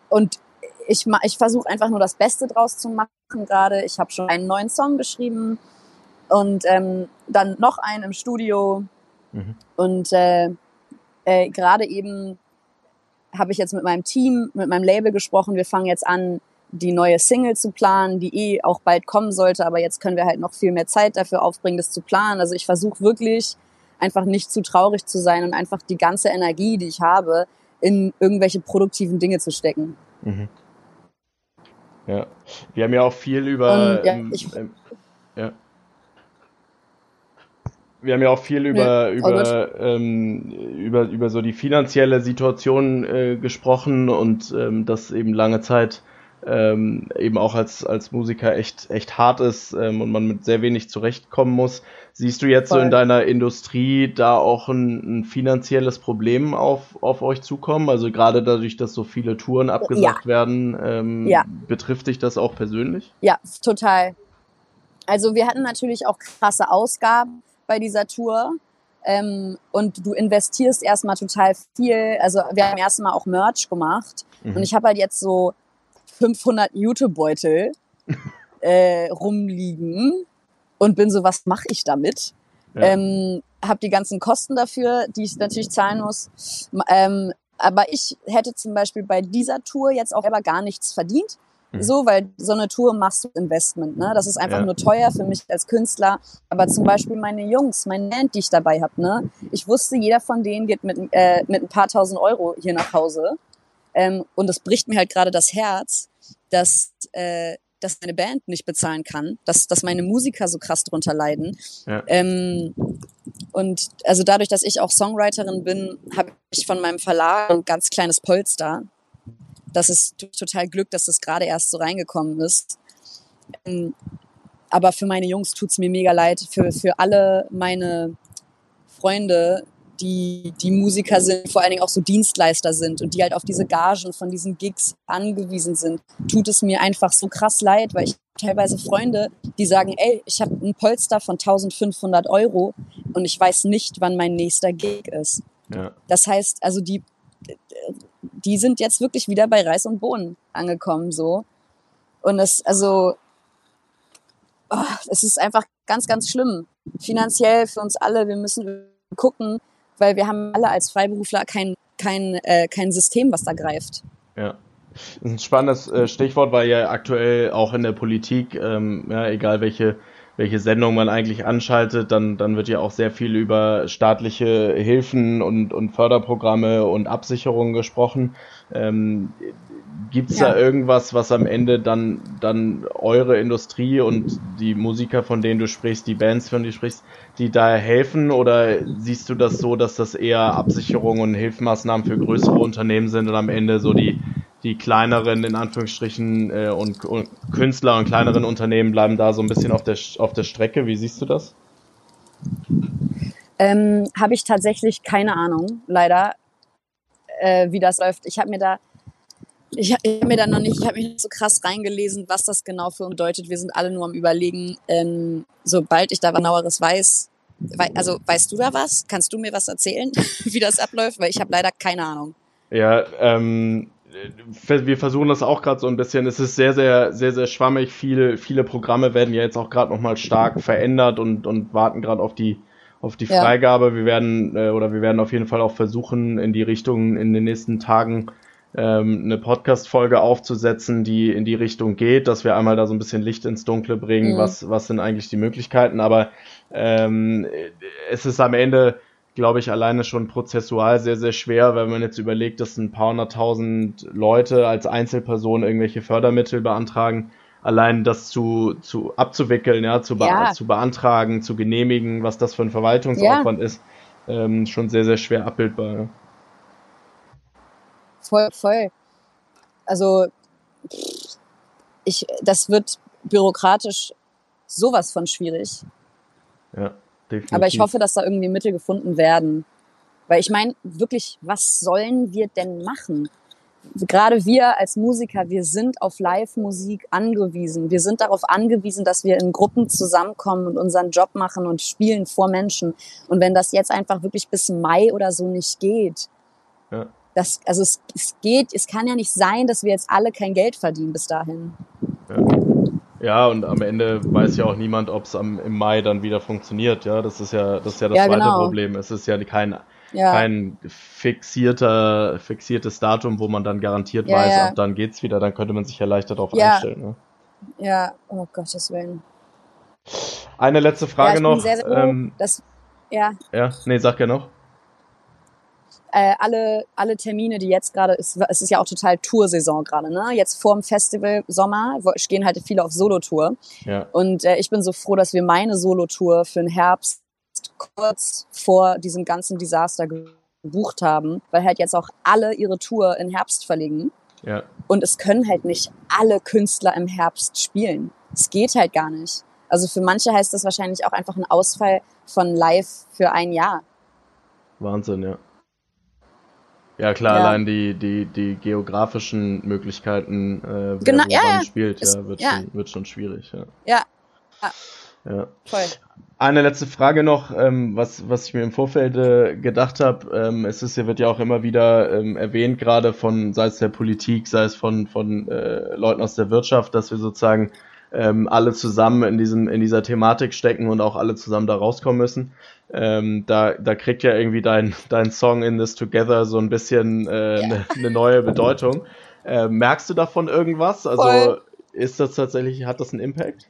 und ich, ich versuche einfach nur das Beste draus zu machen gerade. Ich habe schon einen neuen Song geschrieben und ähm, dann noch einen im Studio. Mhm. Und äh, äh, gerade eben habe ich jetzt mit meinem Team, mit meinem Label gesprochen. Wir fangen jetzt an, die neue Single zu planen, die eh auch bald kommen sollte, aber jetzt können wir halt noch viel mehr Zeit dafür aufbringen, das zu planen. Also ich versuche wirklich einfach nicht zu traurig zu sein und einfach die ganze Energie, die ich habe, in irgendwelche produktiven Dinge zu stecken. Mhm. Ja, wir haben ja auch viel über. Und, ja, ähm, ich, ähm, ja. Wir haben ja auch viel über, nee, über, ähm, über, über so die finanzielle Situation äh, gesprochen und ähm, dass eben lange Zeit ähm, eben auch als, als Musiker echt, echt hart ist ähm, und man mit sehr wenig zurechtkommen muss. Siehst du jetzt Voll. so in deiner Industrie da auch ein, ein, finanzielles Problem auf, auf euch zukommen? Also gerade dadurch, dass so viele Touren abgesagt ja. werden, ähm, ja. betrifft dich das auch persönlich? Ja, total. Also wir hatten natürlich auch krasse Ausgaben bei dieser Tour. Ähm, und du investierst erstmal total viel. Also wir haben erstmal auch Merch gemacht. Mhm. Und ich habe halt jetzt so 500 Jutebeutel äh, rumliegen und bin so, was mache ich damit? Ja. Ähm, habe die ganzen Kosten dafür, die ich natürlich zahlen muss. Ähm, aber ich hätte zum Beispiel bei dieser Tour jetzt auch selber gar nichts verdient. Mhm. So, weil so eine Tour machst du Investment, ne? Das ist einfach ja. nur teuer für mich als Künstler. Aber zum Beispiel meine Jungs, meine Band, die ich dabei habe, ne? Ich wusste, jeder von denen geht mit, äh, mit ein paar tausend Euro hier nach Hause. Ähm, und es bricht mir halt gerade das Herz, dass, äh, dass meine Band nicht bezahlen kann, dass, dass meine Musiker so krass drunter leiden. Ja. Ähm, und also dadurch, dass ich auch Songwriterin bin, habe ich von meinem Verlag ein ganz kleines Polster. Das ist total Glück, dass das gerade erst so reingekommen ist. Ähm, aber für meine Jungs tut's mir mega leid. Für, für alle meine Freunde, die, die Musiker sind, vor allen Dingen auch so Dienstleister sind und die halt auf diese Gagen von diesen Gigs angewiesen sind, tut es mir einfach so krass leid, weil ich teilweise Freunde, die sagen, ey, ich habe ein Polster von 1500 Euro und ich weiß nicht, wann mein nächster Gig ist. Ja. Das heißt, also die, die sind jetzt wirklich wieder bei Reis und Bohnen angekommen, so. Und es, also, oh, es ist einfach ganz, ganz schlimm. Finanziell für uns alle. Wir müssen gucken, weil wir haben alle als Freiberufler kein, kein, äh, kein System, was da greift. Ja. Das ist ein spannendes äh, Stichwort, weil ja aktuell auch in der Politik, ähm, ja, egal welche, welche Sendung man eigentlich anschaltet, dann, dann wird ja auch sehr viel über staatliche Hilfen und, und Förderprogramme und Absicherungen gesprochen. Ähm, Gibt es ja. da irgendwas, was am Ende dann, dann eure Industrie und die Musiker, von denen du sprichst, die Bands, von denen du sprichst, die da helfen? Oder siehst du das so, dass das eher Absicherungen und Hilfsmaßnahmen für größere Unternehmen sind und am Ende so die, die kleineren, in Anführungsstrichen, äh, und, und Künstler und kleineren Unternehmen bleiben da so ein bisschen auf der, auf der Strecke? Wie siehst du das? Ähm, habe ich tatsächlich keine Ahnung, leider, äh, wie das läuft. Ich habe mir da ich, habe mir dann noch nicht, ich habe mich nicht so krass reingelesen, was das genau für uns bedeutet. Wir sind alle nur am überlegen, ähm, sobald ich da genaueres weiß, wei also weißt du da was? Kannst du mir was erzählen, wie das abläuft? Weil ich habe leider keine Ahnung. Ja, ähm, wir versuchen das auch gerade so ein bisschen. Es ist sehr, sehr, sehr, sehr schwammig. Viele, viele Programme werden ja jetzt auch gerade nochmal stark verändert und, und warten gerade auf die, auf die Freigabe. Ja. Wir werden, äh, oder wir werden auf jeden Fall auch versuchen, in die Richtung in den nächsten Tagen ähm, eine Podcast-Folge aufzusetzen, die in die Richtung geht, dass wir einmal da so ein bisschen Licht ins Dunkle bringen, mhm. was, was sind eigentlich die Möglichkeiten. Aber ähm, es ist am Ende, glaube ich, alleine schon prozessual sehr, sehr schwer, wenn man jetzt überlegt, dass ein paar hunderttausend Leute als Einzelperson irgendwelche Fördermittel beantragen. Allein das zu, zu abzuwickeln, ja, zu, be ja. zu beantragen, zu genehmigen, was das für ein Verwaltungsaufwand ja. ist, ähm, schon sehr, sehr schwer abbildbar. Ja voll, voll. Also ich, das wird bürokratisch sowas von schwierig. Ja, definitiv. Aber ich hoffe, dass da irgendwie Mittel gefunden werden. Weil ich meine, wirklich, was sollen wir denn machen? gerade wir als Musiker, wir sind auf Live-Musik angewiesen. Wir sind darauf angewiesen, dass wir in Gruppen zusammenkommen und unseren Job machen und spielen vor Menschen. Und wenn das jetzt einfach wirklich bis Mai oder so nicht geht, ja. das, also es, es geht, es kann ja nicht sein, dass wir jetzt alle kein Geld verdienen bis dahin. Ja. Ja, und am Ende weiß ja auch niemand, ob es im Mai dann wieder funktioniert. Ja, das ist ja das, ist ja das ja, zweite genau. Problem. Es ist ja kein ja. kein fixierter, fixiertes Datum, wo man dann garantiert ja, weiß, ab dann geht's wieder, dann könnte man sich ja leichter darauf einstellen. Ne? Ja, oh Gottes Willen. Eine letzte Frage noch. Sehr, sehr ähm, das, ja. Ja, nee, sag ja noch. Äh, alle, alle Termine, die jetzt gerade, es, es ist ja auch total Toursaison gerade, ne? Jetzt vorm Festival Sommer gehen halt viele auf Solotour. Ja. Und äh, ich bin so froh, dass wir meine Solotour für den Herbst kurz vor diesem ganzen Desaster gebucht haben, weil halt jetzt auch alle ihre Tour in Herbst verlegen. Ja. Und es können halt nicht alle Künstler im Herbst spielen. Es geht halt gar nicht. Also für manche heißt das wahrscheinlich auch einfach ein Ausfall von live für ein Jahr. Wahnsinn, ja. Ja klar, ja. allein die, die, die geografischen Möglichkeiten, äh, wer genau, ja, ja. spielt, ja, wird. Schon, wird schon schwierig. Ja. ja. Ja. Voll. Eine letzte Frage noch, ähm, was, was ich mir im Vorfeld äh, gedacht habe. Ähm, es ist, wird ja auch immer wieder ähm, erwähnt, gerade von, sei es der Politik, sei es von, von äh, Leuten aus der Wirtschaft, dass wir sozusagen ähm, alle zusammen in diesem, in dieser Thematik stecken und auch alle zusammen da rauskommen müssen. Ähm, da, da kriegt ja irgendwie dein, dein Song In This Together so ein bisschen eine äh, ja. ne neue Bedeutung. Äh, merkst du davon irgendwas? Also Voll. ist das tatsächlich, hat das einen Impact?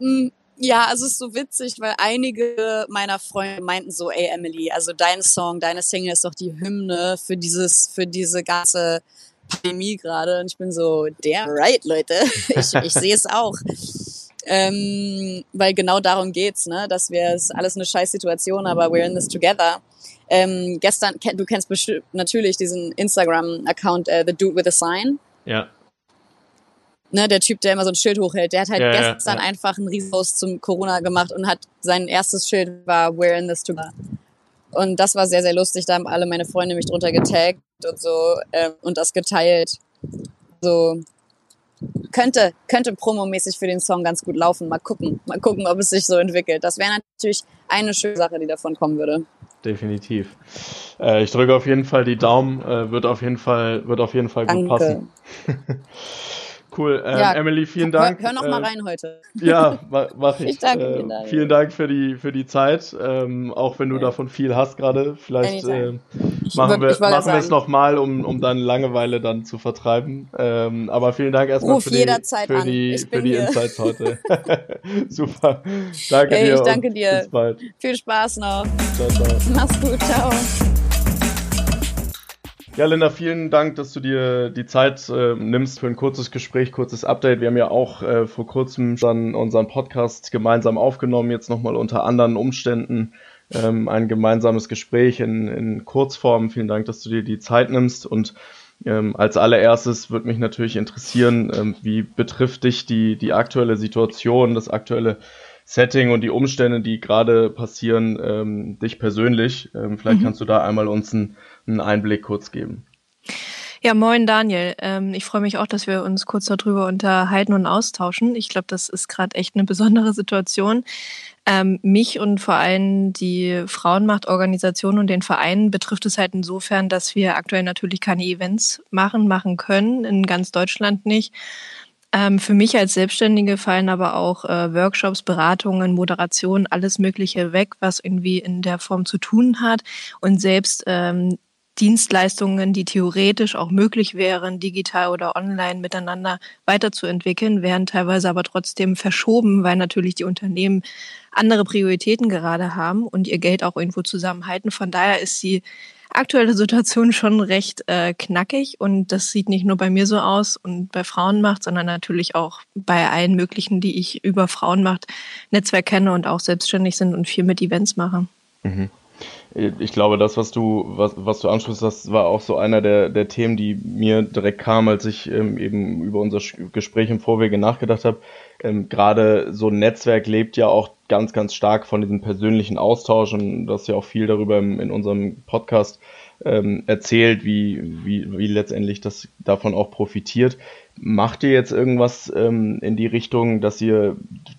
Mm, ja, also es ist so witzig, weil einige meiner Freunde meinten so, ey Emily, also dein Song, deine Single ist doch die Hymne für dieses, für diese ganze Pandemie gerade. Und ich bin so, damn right, Leute. Ich, ich sehe es auch. Ähm, weil genau darum geht's, ne? Dass wir es alles eine scheiß Situation, aber we're in this together. Ähm, gestern, du kennst bestimmt natürlich diesen Instagram-Account äh, The Dude with a Sign. Ja ne, der Typ, der immer so ein Schild hochhält, der hat halt ja, gestern ja. einfach einen Riesenpost zum Corona gemacht und hat sein erstes Schild war We're in this together. Und das war sehr, sehr lustig. Da haben alle meine Freunde mich drunter getaggt und so äh, und das geteilt. So könnte, könnte promomäßig für den Song ganz gut laufen. Mal gucken. Mal gucken, ob es sich so entwickelt. Das wäre natürlich eine schöne Sache, die davon kommen würde. Definitiv. Äh, ich drücke auf jeden Fall die Daumen. Äh, wird auf jeden Fall, wird auf jeden Fall gut Danke. passen. Cool. Ähm, ja, Emily, vielen Dank. Hör, hör noch mal äh, rein heute. Ja, mach ich. ich danke äh, dir. Vielen Dank für die, für die Zeit. Ähm, auch wenn du ja. davon viel hast gerade. Vielleicht äh, machen wir, machen wir es nochmal, um, um deine Langeweile dann zu vertreiben. Ähm, aber vielen Dank erstmal Ruf für die, für die, für die Insights heute. Super. Danke Ey, dir. Ich danke dir. Bis bald. Viel Spaß noch. Ciao, ciao. Mach's gut. Ciao. Ja, Linda, vielen Dank, dass du dir die Zeit äh, nimmst für ein kurzes Gespräch, kurzes Update. Wir haben ja auch äh, vor kurzem dann unseren Podcast gemeinsam aufgenommen, jetzt nochmal unter anderen Umständen ähm, ein gemeinsames Gespräch in, in Kurzform. Vielen Dank, dass du dir die Zeit nimmst und ähm, als allererstes würde mich natürlich interessieren, ähm, wie betrifft dich die, die aktuelle Situation, das aktuelle Setting und die Umstände, die gerade passieren, ähm, dich persönlich. Ähm, vielleicht mhm. kannst du da einmal uns einen, einen Einblick kurz geben. Ja, moin Daniel. Ähm, ich freue mich auch, dass wir uns kurz darüber unterhalten und austauschen. Ich glaube, das ist gerade echt eine besondere Situation. Ähm, mich und vor allem die Frauenmachtorganisation und den Verein betrifft es halt insofern, dass wir aktuell natürlich keine Events machen, machen können, in ganz Deutschland nicht. Ähm, für mich als Selbstständige fallen aber auch äh, Workshops, Beratungen, Moderation, alles Mögliche weg, was irgendwie in der Form zu tun hat. Und selbst ähm, Dienstleistungen, die theoretisch auch möglich wären, digital oder online miteinander weiterzuentwickeln, werden teilweise aber trotzdem verschoben, weil natürlich die Unternehmen andere Prioritäten gerade haben und ihr Geld auch irgendwo zusammenhalten. Von daher ist sie aktuelle Situation schon recht äh, knackig und das sieht nicht nur bei mir so aus und bei Frauenmacht, sondern natürlich auch bei allen möglichen, die ich über Frauenmacht Netzwerk kenne und auch selbstständig sind und viel mit Events mache. Mhm. Ich glaube, das, was du, was, was du ansprichst, das war auch so einer der, der Themen, die mir direkt kam, als ich ähm, eben über unser Gespräch im Vorwege nachgedacht habe. Ähm, Gerade so ein Netzwerk lebt ja auch ganz, ganz stark von diesem persönlichen Austausch und das ist ja auch viel darüber im, in unserem Podcast ähm, erzählt, wie, wie, wie letztendlich das davon auch profitiert. Macht ihr jetzt irgendwas ähm, in die Richtung, dass ihr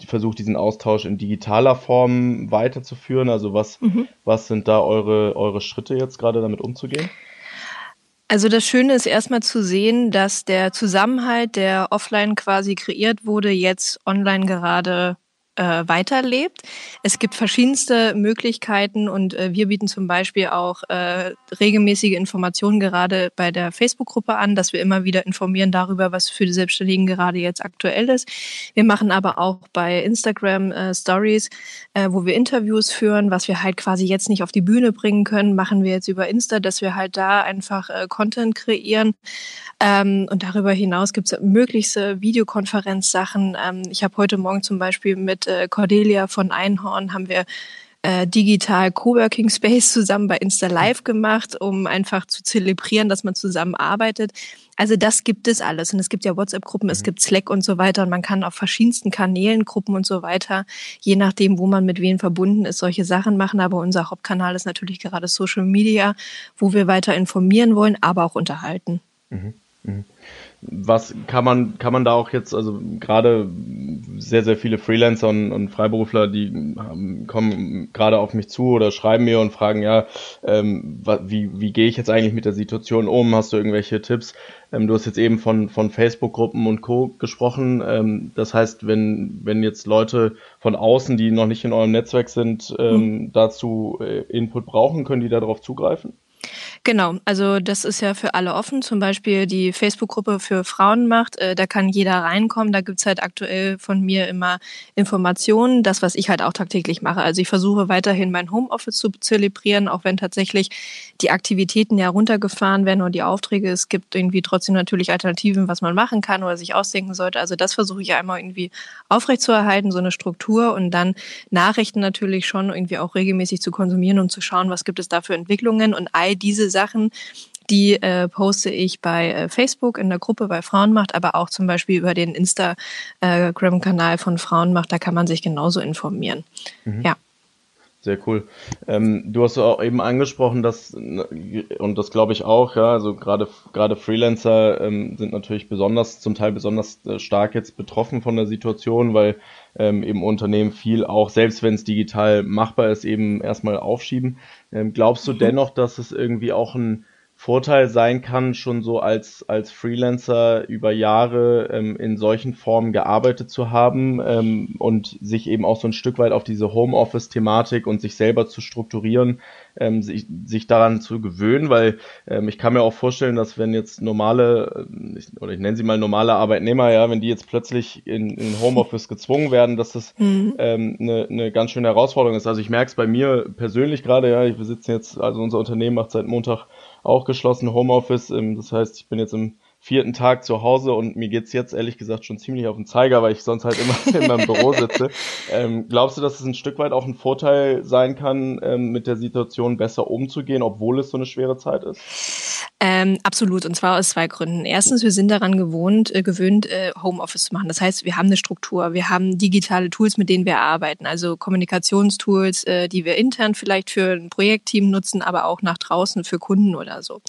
versucht, diesen Austausch in digitaler Form weiterzuführen? Also was, mhm. was sind da eure, eure Schritte jetzt gerade damit umzugehen? Also das Schöne ist erstmal zu sehen, dass der Zusammenhalt, der offline quasi kreiert wurde, jetzt online gerade äh, weiterlebt. Es gibt verschiedenste Möglichkeiten und äh, wir bieten zum Beispiel auch äh, regelmäßige Informationen gerade bei der Facebook-Gruppe an, dass wir immer wieder informieren darüber, was für die Selbstständigen gerade jetzt aktuell ist. Wir machen aber auch bei Instagram äh, Stories, äh, wo wir Interviews führen, was wir halt quasi jetzt nicht auf die Bühne bringen können, machen wir jetzt über Insta, dass wir halt da einfach äh, Content kreieren. Ähm, und darüber hinaus gibt es möglichste Videokonferenzsachen. Ähm, ich habe heute Morgen zum Beispiel mit äh, Cordelia von Einhorn haben wir äh, digital Coworking Space zusammen bei Insta Live gemacht, um einfach zu zelebrieren, dass man zusammenarbeitet. Also das gibt es alles. Und es gibt ja WhatsApp-Gruppen, mhm. es gibt Slack und so weiter. Und man kann auf verschiedensten Kanälen, Gruppen und so weiter, je nachdem, wo man mit wem verbunden ist, solche Sachen machen. Aber unser Hauptkanal ist natürlich gerade Social Media, wo wir weiter informieren wollen, aber auch unterhalten. Mhm. Mhm. Was kann man, kann man da auch jetzt, also gerade sehr, sehr viele Freelancer und, und Freiberufler, die kommen gerade auf mich zu oder schreiben mir und fragen, ja, ähm, wie, wie gehe ich jetzt eigentlich mit der Situation um? Hast du irgendwelche Tipps? Ähm, du hast jetzt eben von, von Facebook-Gruppen und Co. gesprochen. Ähm, das heißt, wenn, wenn jetzt Leute von außen, die noch nicht in eurem Netzwerk sind, ähm, mhm. dazu äh, Input brauchen, können die darauf zugreifen? Genau, also das ist ja für alle offen. Zum Beispiel die Facebook-Gruppe für Frauen macht, äh, da kann jeder reinkommen. Da gibt's halt aktuell von mir immer Informationen, das, was ich halt auch tagtäglich mache. Also ich versuche weiterhin mein Homeoffice zu zelebrieren, auch wenn tatsächlich die Aktivitäten ja runtergefahren werden und die Aufträge. Es gibt irgendwie trotzdem natürlich Alternativen, was man machen kann oder sich ausdenken sollte. Also das versuche ich einmal irgendwie aufrechtzuerhalten, so eine Struktur und dann Nachrichten natürlich schon irgendwie auch regelmäßig zu konsumieren und zu schauen, was gibt es da für Entwicklungen und all diese Sachen, die äh, poste ich bei äh, Facebook in der Gruppe bei Frauenmacht, aber auch zum Beispiel über den Instagram-Kanal von Frauenmacht. Da kann man sich genauso informieren. Mhm. Ja. Sehr cool. Ähm, du hast auch eben angesprochen, dass, und das glaube ich auch, ja, also gerade, gerade Freelancer ähm, sind natürlich besonders, zum Teil besonders äh, stark jetzt betroffen von der Situation, weil ähm, eben Unternehmen viel auch, selbst wenn es digital machbar ist, eben erstmal aufschieben. Ähm, glaubst du mhm. dennoch, dass es irgendwie auch ein Vorteil sein kann, schon so als, als Freelancer über Jahre ähm, in solchen Formen gearbeitet zu haben ähm, und sich eben auch so ein Stück weit auf diese Homeoffice-Thematik und sich selber zu strukturieren, ähm, sich, sich daran zu gewöhnen, weil ähm, ich kann mir auch vorstellen, dass wenn jetzt normale, äh, ich, oder ich nenne sie mal normale Arbeitnehmer, ja, wenn die jetzt plötzlich in, in Homeoffice gezwungen werden, dass das mhm. ähm, eine, eine ganz schöne Herausforderung ist. Also ich merke es bei mir persönlich gerade, ja, wir sitzen jetzt, also unser Unternehmen macht seit Montag auch geschlossen Homeoffice. Ähm, das heißt, ich bin jetzt im vierten Tag zu Hause und mir geht's jetzt ehrlich gesagt schon ziemlich auf den Zeiger, weil ich sonst halt immer in meinem Büro sitze. Ähm, glaubst du, dass es ein Stück weit auch ein Vorteil sein kann, ähm, mit der Situation besser umzugehen, obwohl es so eine schwere Zeit ist? Ähm, absolut, und zwar aus zwei Gründen. Erstens, wir sind daran gewohnt, äh, gewöhnt, äh, Homeoffice zu machen. Das heißt, wir haben eine Struktur, wir haben digitale Tools, mit denen wir arbeiten, also Kommunikationstools, äh, die wir intern vielleicht für ein Projektteam nutzen, aber auch nach draußen für Kunden oder so.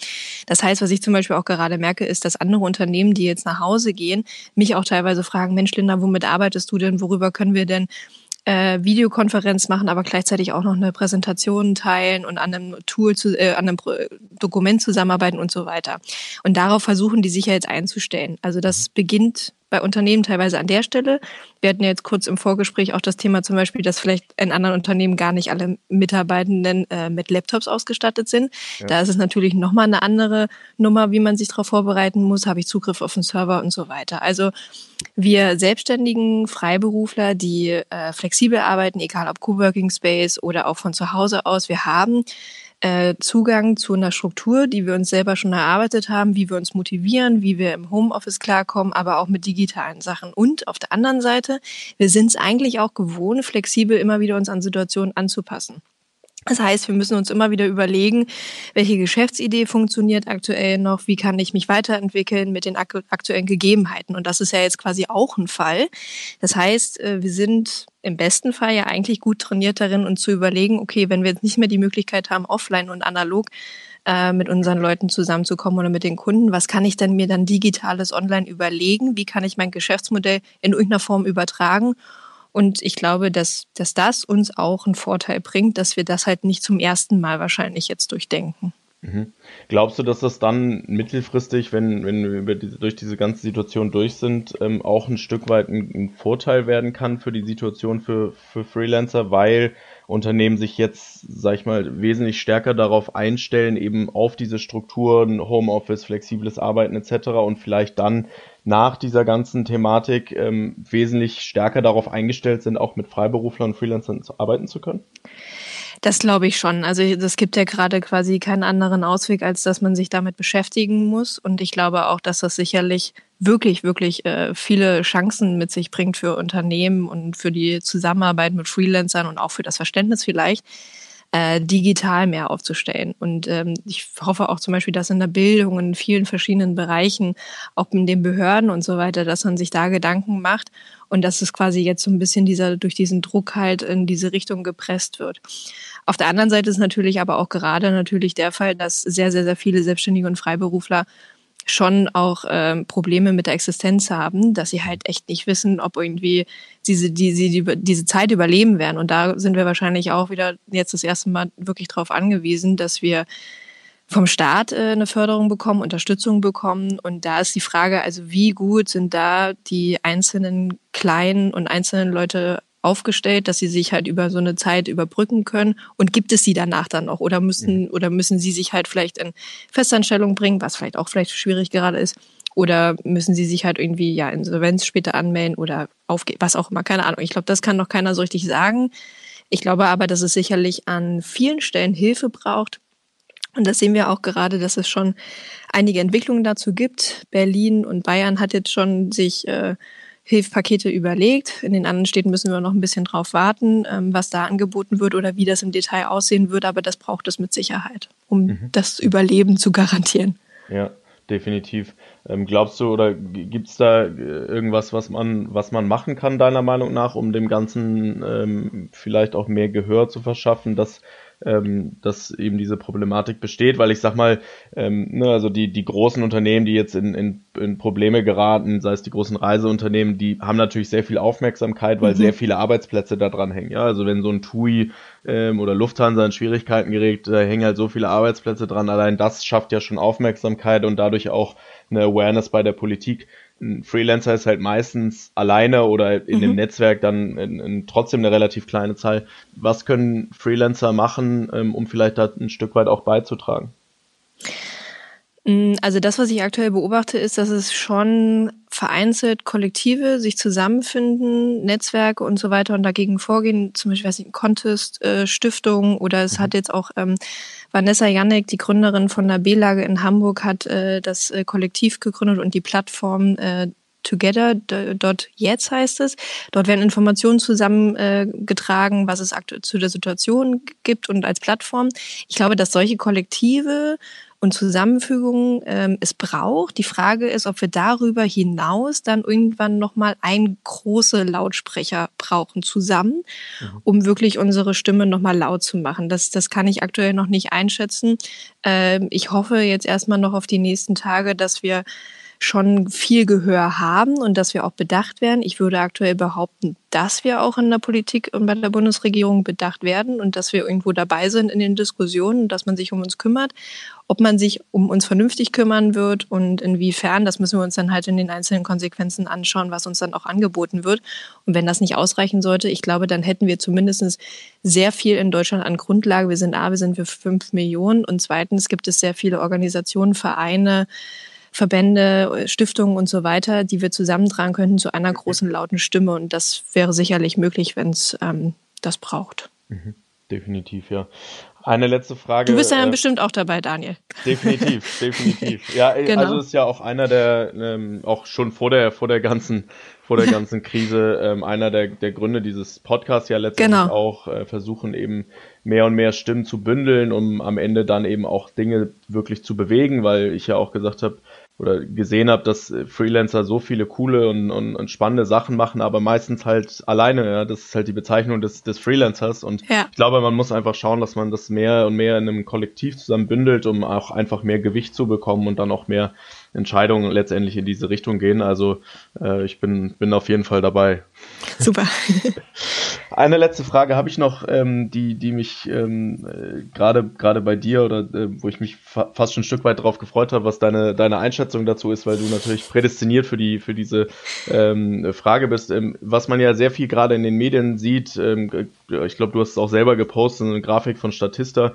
Das heißt, was ich zum Beispiel auch gerade merke, ist, dass andere Unternehmen, die jetzt nach Hause gehen, mich auch teilweise fragen, Mensch, Linda, womit arbeitest du denn? Worüber können wir denn äh, Videokonferenz machen, aber gleichzeitig auch noch eine Präsentation teilen und an einem Tool, zu, äh, an einem Dokument zusammenarbeiten und so weiter. Und darauf versuchen die sich ja jetzt einzustellen. Also das beginnt bei Unternehmen teilweise an der Stelle. Wir hatten ja jetzt kurz im Vorgespräch auch das Thema zum Beispiel, dass vielleicht in anderen Unternehmen gar nicht alle Mitarbeitenden äh, mit Laptops ausgestattet sind. Ja. Da ist es natürlich nochmal eine andere Nummer, wie man sich darauf vorbereiten muss. Habe ich Zugriff auf den Server und so weiter. Also wir selbstständigen Freiberufler, die äh, flexibel arbeiten, egal ob Coworking Space oder auch von zu Hause aus, wir haben äh, Zugang zu einer Struktur, die wir uns selber schon erarbeitet haben, wie wir uns motivieren, wie wir im Homeoffice klarkommen, aber auch mit digitalen Sachen. Und auf der anderen Seite, wir sind es eigentlich auch gewohnt, flexibel immer wieder uns an Situationen anzupassen. Das heißt, wir müssen uns immer wieder überlegen, welche Geschäftsidee funktioniert aktuell noch, wie kann ich mich weiterentwickeln mit den aktuellen Gegebenheiten. Und das ist ja jetzt quasi auch ein Fall. Das heißt, äh, wir sind im besten Fall ja eigentlich gut trainiert darin, uns zu überlegen, okay, wenn wir jetzt nicht mehr die Möglichkeit haben, offline und analog äh, mit unseren Leuten zusammenzukommen oder mit den Kunden. Was kann ich denn mir dann digitales online überlegen? Wie kann ich mein Geschäftsmodell in irgendeiner Form übertragen? Und ich glaube, dass, dass das uns auch einen Vorteil bringt, dass wir das halt nicht zum ersten Mal wahrscheinlich jetzt durchdenken. Mhm. Glaubst du, dass das dann mittelfristig, wenn, wenn wir diese, durch diese ganze Situation durch sind, ähm, auch ein Stück weit ein, ein, Vorteil werden kann für die Situation für, für Freelancer, weil Unternehmen sich jetzt, sag ich mal, wesentlich stärker darauf einstellen, eben auf diese Strukturen, Homeoffice, flexibles Arbeiten etc. und vielleicht dann nach dieser ganzen Thematik ähm, wesentlich stärker darauf eingestellt sind, auch mit Freiberuflern und Freelancern arbeiten zu können? Das glaube ich schon. Also es gibt ja gerade quasi keinen anderen Ausweg, als dass man sich damit beschäftigen muss. Und ich glaube auch, dass das sicherlich wirklich, wirklich äh, viele Chancen mit sich bringt für Unternehmen und für die Zusammenarbeit mit Freelancern und auch für das Verständnis vielleicht äh, digital mehr aufzustellen. Und ähm, ich hoffe auch zum Beispiel, dass in der Bildung, in vielen verschiedenen Bereichen, auch in den Behörden und so weiter, dass man sich da Gedanken macht und dass es quasi jetzt so ein bisschen dieser, durch diesen Druck halt in diese Richtung gepresst wird. Auf der anderen Seite ist natürlich aber auch gerade natürlich der Fall, dass sehr, sehr, sehr viele Selbstständige und Freiberufler schon auch ähm, Probleme mit der Existenz haben, dass sie halt echt nicht wissen, ob irgendwie diese, die, sie die, diese Zeit überleben werden. Und da sind wir wahrscheinlich auch wieder jetzt das erste Mal wirklich darauf angewiesen, dass wir vom Staat äh, eine Förderung bekommen, Unterstützung bekommen. Und da ist die Frage, also wie gut sind da die einzelnen kleinen und einzelnen Leute aufgestellt, dass sie sich halt über so eine Zeit überbrücken können? Und gibt es sie danach dann noch? Oder müssen, mhm. oder müssen sie sich halt vielleicht in Festanstellung bringen, was vielleicht auch vielleicht schwierig gerade ist? Oder müssen sie sich halt irgendwie ja Insolvenz später anmelden oder aufgehen, was auch immer, keine Ahnung. Ich glaube, das kann noch keiner so richtig sagen. Ich glaube aber, dass es sicherlich an vielen Stellen Hilfe braucht. Und das sehen wir auch gerade, dass es schon einige Entwicklungen dazu gibt. Berlin und Bayern hat jetzt schon sich äh, Hilfspakete überlegt. In den anderen Städten müssen wir noch ein bisschen drauf warten, ähm, was da angeboten wird oder wie das im Detail aussehen wird. Aber das braucht es mit Sicherheit, um mhm. das Überleben zu garantieren. Ja, definitiv. Ähm, glaubst du oder gibt es da äh, irgendwas, was man, was man machen kann, deiner Meinung nach, um dem Ganzen ähm, vielleicht auch mehr Gehör zu verschaffen, dass ähm, dass eben diese Problematik besteht, weil ich sag mal, ähm, ne, also die, die großen Unternehmen, die jetzt in, in, in Probleme geraten, sei es die großen Reiseunternehmen, die haben natürlich sehr viel Aufmerksamkeit, weil mhm. sehr viele Arbeitsplätze da dran hängen. Ja, also wenn so ein TUI ähm, oder Lufthansa in Schwierigkeiten gerät, da hängen halt so viele Arbeitsplätze dran. Allein das schafft ja schon Aufmerksamkeit und dadurch auch eine Awareness bei der Politik ein Freelancer ist halt meistens alleine oder in mhm. dem Netzwerk dann in, in trotzdem eine relativ kleine Zahl. Was können Freelancer machen, ähm, um vielleicht da ein Stück weit auch beizutragen? Mm, also das, was ich aktuell beobachte, ist, dass es schon vereinzelt Kollektive sich zusammenfinden, Netzwerke und so weiter und dagegen vorgehen. Zum Beispiel, weiß ich, Contest äh, Stiftung oder es mhm. hat jetzt auch ähm, Vanessa Janek, die Gründerin von der B-Lage in Hamburg, hat äh, das äh, Kollektiv gegründet und die Plattform äh, Together dort jetzt heißt es. Dort werden Informationen zusammengetragen, äh, was es aktuell zu der Situation gibt und als Plattform. Ich glaube, dass solche Kollektive und Zusammenfügungen ähm, es braucht. Die Frage ist, ob wir darüber hinaus dann irgendwann nochmal einen große Lautsprecher brauchen zusammen, mhm. um wirklich unsere Stimme nochmal laut zu machen. Das, das kann ich aktuell noch nicht einschätzen. Ähm, ich hoffe jetzt erstmal noch auf die nächsten Tage, dass wir schon viel Gehör haben und dass wir auch bedacht werden. Ich würde aktuell behaupten, dass wir auch in der Politik und bei der Bundesregierung bedacht werden und dass wir irgendwo dabei sind in den Diskussionen, dass man sich um uns kümmert. Ob man sich um uns vernünftig kümmern wird und inwiefern, das müssen wir uns dann halt in den einzelnen Konsequenzen anschauen, was uns dann auch angeboten wird. Und wenn das nicht ausreichen sollte, ich glaube, dann hätten wir zumindest sehr viel in Deutschland an Grundlage. Wir sind A, wir sind für fünf Millionen und zweitens gibt es sehr viele Organisationen, Vereine, Verbände, Stiftungen und so weiter, die wir zusammentragen könnten zu einer großen lauten Stimme. Und das wäre sicherlich möglich, wenn es ähm, das braucht. Mhm. Definitiv, ja. Eine letzte Frage. Du bist ja äh, bestimmt auch dabei, Daniel. Definitiv, definitiv. Ja, äh, genau. also ist ja auch einer der, ähm, auch schon vor der, vor der ganzen, vor der ganzen Krise, ähm, einer der, der Gründe dieses Podcasts ja letztendlich genau. auch äh, versuchen eben mehr und mehr Stimmen zu bündeln, um am Ende dann eben auch Dinge wirklich zu bewegen, weil ich ja auch gesagt habe, oder gesehen habe, dass Freelancer so viele coole und, und, und, spannende Sachen machen, aber meistens halt alleine. Ja? Das ist halt die Bezeichnung des, des Freelancers. Und ja. ich glaube, man muss einfach schauen, dass man das mehr und mehr in einem Kollektiv zusammen bündelt, um auch einfach mehr Gewicht zu bekommen und dann auch mehr Entscheidungen letztendlich in diese Richtung gehen. Also äh, ich bin, bin auf jeden Fall dabei. Super. Eine letzte Frage habe ich noch, ähm, die, die mich ähm, äh, gerade gerade bei dir oder äh, wo ich mich fa fast schon ein Stück weit darauf gefreut habe, was deine, deine Einschätzung dazu ist, weil du natürlich prädestiniert für die für diese ähm, Frage bist. Ähm, was man ja sehr viel gerade in den Medien sieht, ähm, ich glaube, du hast es auch selber gepostet, eine Grafik von Statista,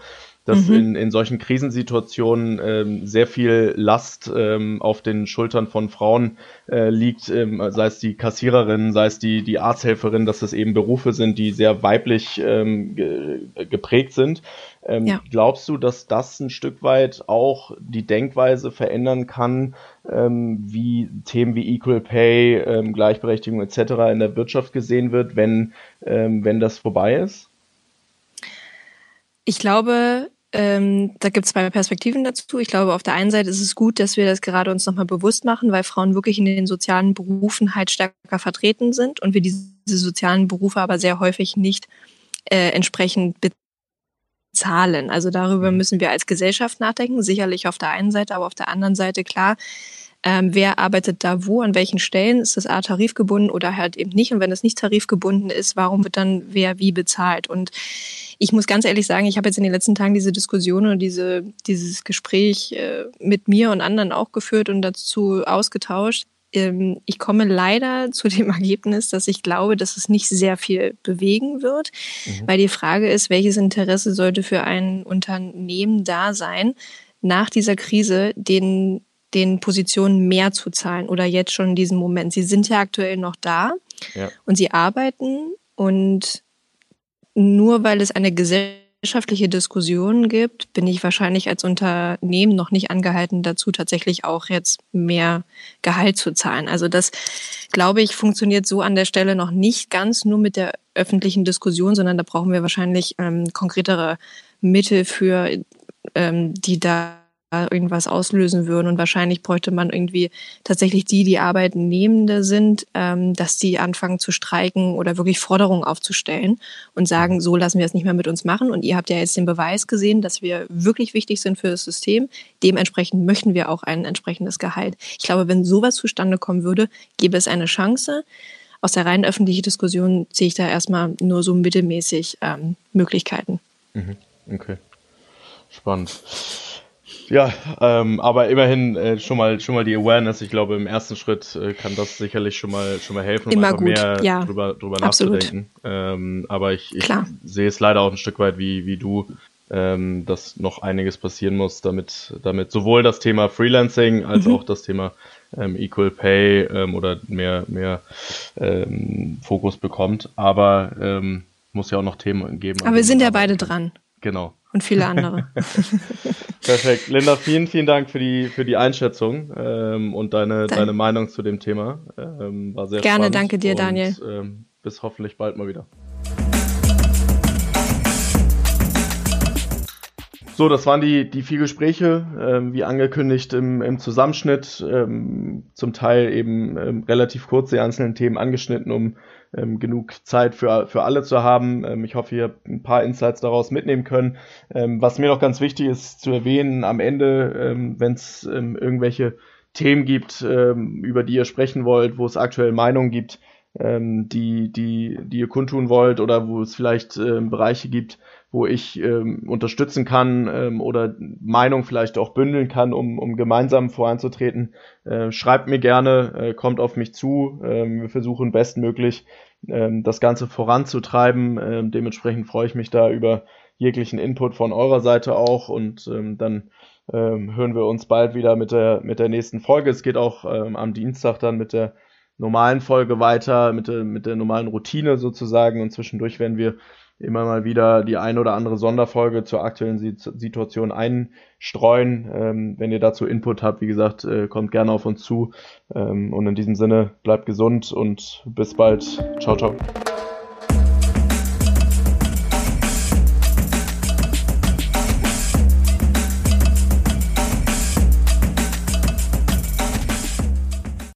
dass mhm. in, in solchen Krisensituationen ähm, sehr viel Last ähm, auf den Schultern von Frauen äh, liegt, ähm, sei es die Kassiererin, sei es die, die Arzthelferin, dass das eben Berufe sind, die sehr weiblich ähm, ge geprägt sind. Ähm, ja. Glaubst du, dass das ein Stück weit auch die Denkweise verändern kann, ähm, wie Themen wie Equal Pay, ähm, Gleichberechtigung etc. in der Wirtschaft gesehen wird, wenn, ähm, wenn das vorbei ist? Ich glaube, ähm, da gibt es zwei Perspektiven dazu. Ich glaube, auf der einen Seite ist es gut, dass wir das gerade uns nochmal bewusst machen, weil Frauen wirklich in den sozialen Berufen halt stärker vertreten sind und wir diese sozialen Berufe aber sehr häufig nicht äh, entsprechend bezahlen. Also darüber mhm. müssen wir als Gesellschaft nachdenken, sicherlich auf der einen Seite, aber auf der anderen Seite klar, ähm, wer arbeitet da wo, an welchen Stellen, ist das A tarifgebunden oder halt eben nicht. Und wenn es nicht tarifgebunden ist, warum wird dann wer wie bezahlt? Und ich muss ganz ehrlich sagen, ich habe jetzt in den letzten Tagen diese Diskussion und diese, dieses Gespräch äh, mit mir und anderen auch geführt und dazu ausgetauscht. Ähm, ich komme leider zu dem Ergebnis, dass ich glaube, dass es nicht sehr viel bewegen wird, mhm. weil die Frage ist, welches Interesse sollte für ein Unternehmen da sein, nach dieser Krise den, den Positionen mehr zu zahlen oder jetzt schon in diesem Moment. Sie sind ja aktuell noch da ja. und sie arbeiten und nur weil es eine gesellschaftliche Diskussion gibt, bin ich wahrscheinlich als Unternehmen noch nicht angehalten dazu, tatsächlich auch jetzt mehr Gehalt zu zahlen. Also das, glaube ich, funktioniert so an der Stelle noch nicht ganz nur mit der öffentlichen Diskussion, sondern da brauchen wir wahrscheinlich ähm, konkretere Mittel für, ähm, die da irgendwas auslösen würden. Und wahrscheinlich bräuchte man irgendwie tatsächlich die, die Arbeitnehmende sind, ähm, dass die anfangen zu streiken oder wirklich Forderungen aufzustellen und sagen, so lassen wir es nicht mehr mit uns machen. Und ihr habt ja jetzt den Beweis gesehen, dass wir wirklich wichtig sind für das System. Dementsprechend möchten wir auch ein entsprechendes Gehalt. Ich glaube, wenn sowas zustande kommen würde, gäbe es eine Chance. Aus der rein öffentlichen Diskussion sehe ich da erstmal nur so mittelmäßig ähm, Möglichkeiten. Mhm. Okay. Spannend. Ja, ähm, aber immerhin äh, schon mal schon mal die Awareness. Ich glaube, im ersten Schritt äh, kann das sicherlich schon mal schon mal helfen, um einfach gut. mehr ja. drüber, drüber nachzudenken. Ähm, aber ich, ich sehe es leider auch ein Stück weit wie wie du, ähm, dass noch einiges passieren muss, damit damit sowohl das Thema Freelancing als mhm. auch das Thema ähm, Equal Pay ähm, oder mehr mehr ähm, Fokus bekommt. Aber ähm, muss ja auch noch Themen geben. Aber wir sind ja beide dran. Genau. Und viele andere. Perfekt. Linda, vielen, vielen Dank für die, für die Einschätzung ähm, und deine, deine Meinung zu dem Thema. Ähm, war sehr Gerne, spannend danke dir, Daniel. Und, ähm, bis hoffentlich bald mal wieder. So, das waren die, die vier Gespräche, ähm, wie angekündigt im, im Zusammenschnitt, ähm, zum Teil eben ähm, relativ kurz die einzelnen Themen angeschnitten, um ähm, genug Zeit für, für alle zu haben. Ähm, ich hoffe, ihr habt ein paar Insights daraus mitnehmen können. Ähm, was mir noch ganz wichtig ist zu erwähnen, am Ende, ähm, wenn es ähm, irgendwelche Themen gibt, ähm, über die ihr sprechen wollt, wo es aktuell Meinungen gibt, ähm, die, die, die ihr kundtun wollt oder wo es vielleicht Bereiche gibt, wo ich unterstützen kann oder Meinung vielleicht auch bündeln kann, um, um gemeinsam voranzutreten. Äh, schreibt mir gerne, äh, kommt auf mich zu. Wir versuchen bestmöglich ähm, das Ganze voranzutreiben. Ähm, dementsprechend freue ich mich da über jeglichen Input von eurer Seite auch und ähm, dann ähm, hören wir uns bald wieder mit der, mit der nächsten Folge. Es geht auch ähm, am Dienstag dann mit der normalen Folge weiter, mit der, mit der normalen Routine sozusagen und zwischendurch werden wir immer mal wieder die ein oder andere Sonderfolge zur aktuellen Situation einstreuen. Ähm, wenn ihr dazu Input habt, wie gesagt, äh, kommt gerne auf uns zu. Ähm, und in diesem Sinne, bleibt gesund und bis bald. Ciao, ciao.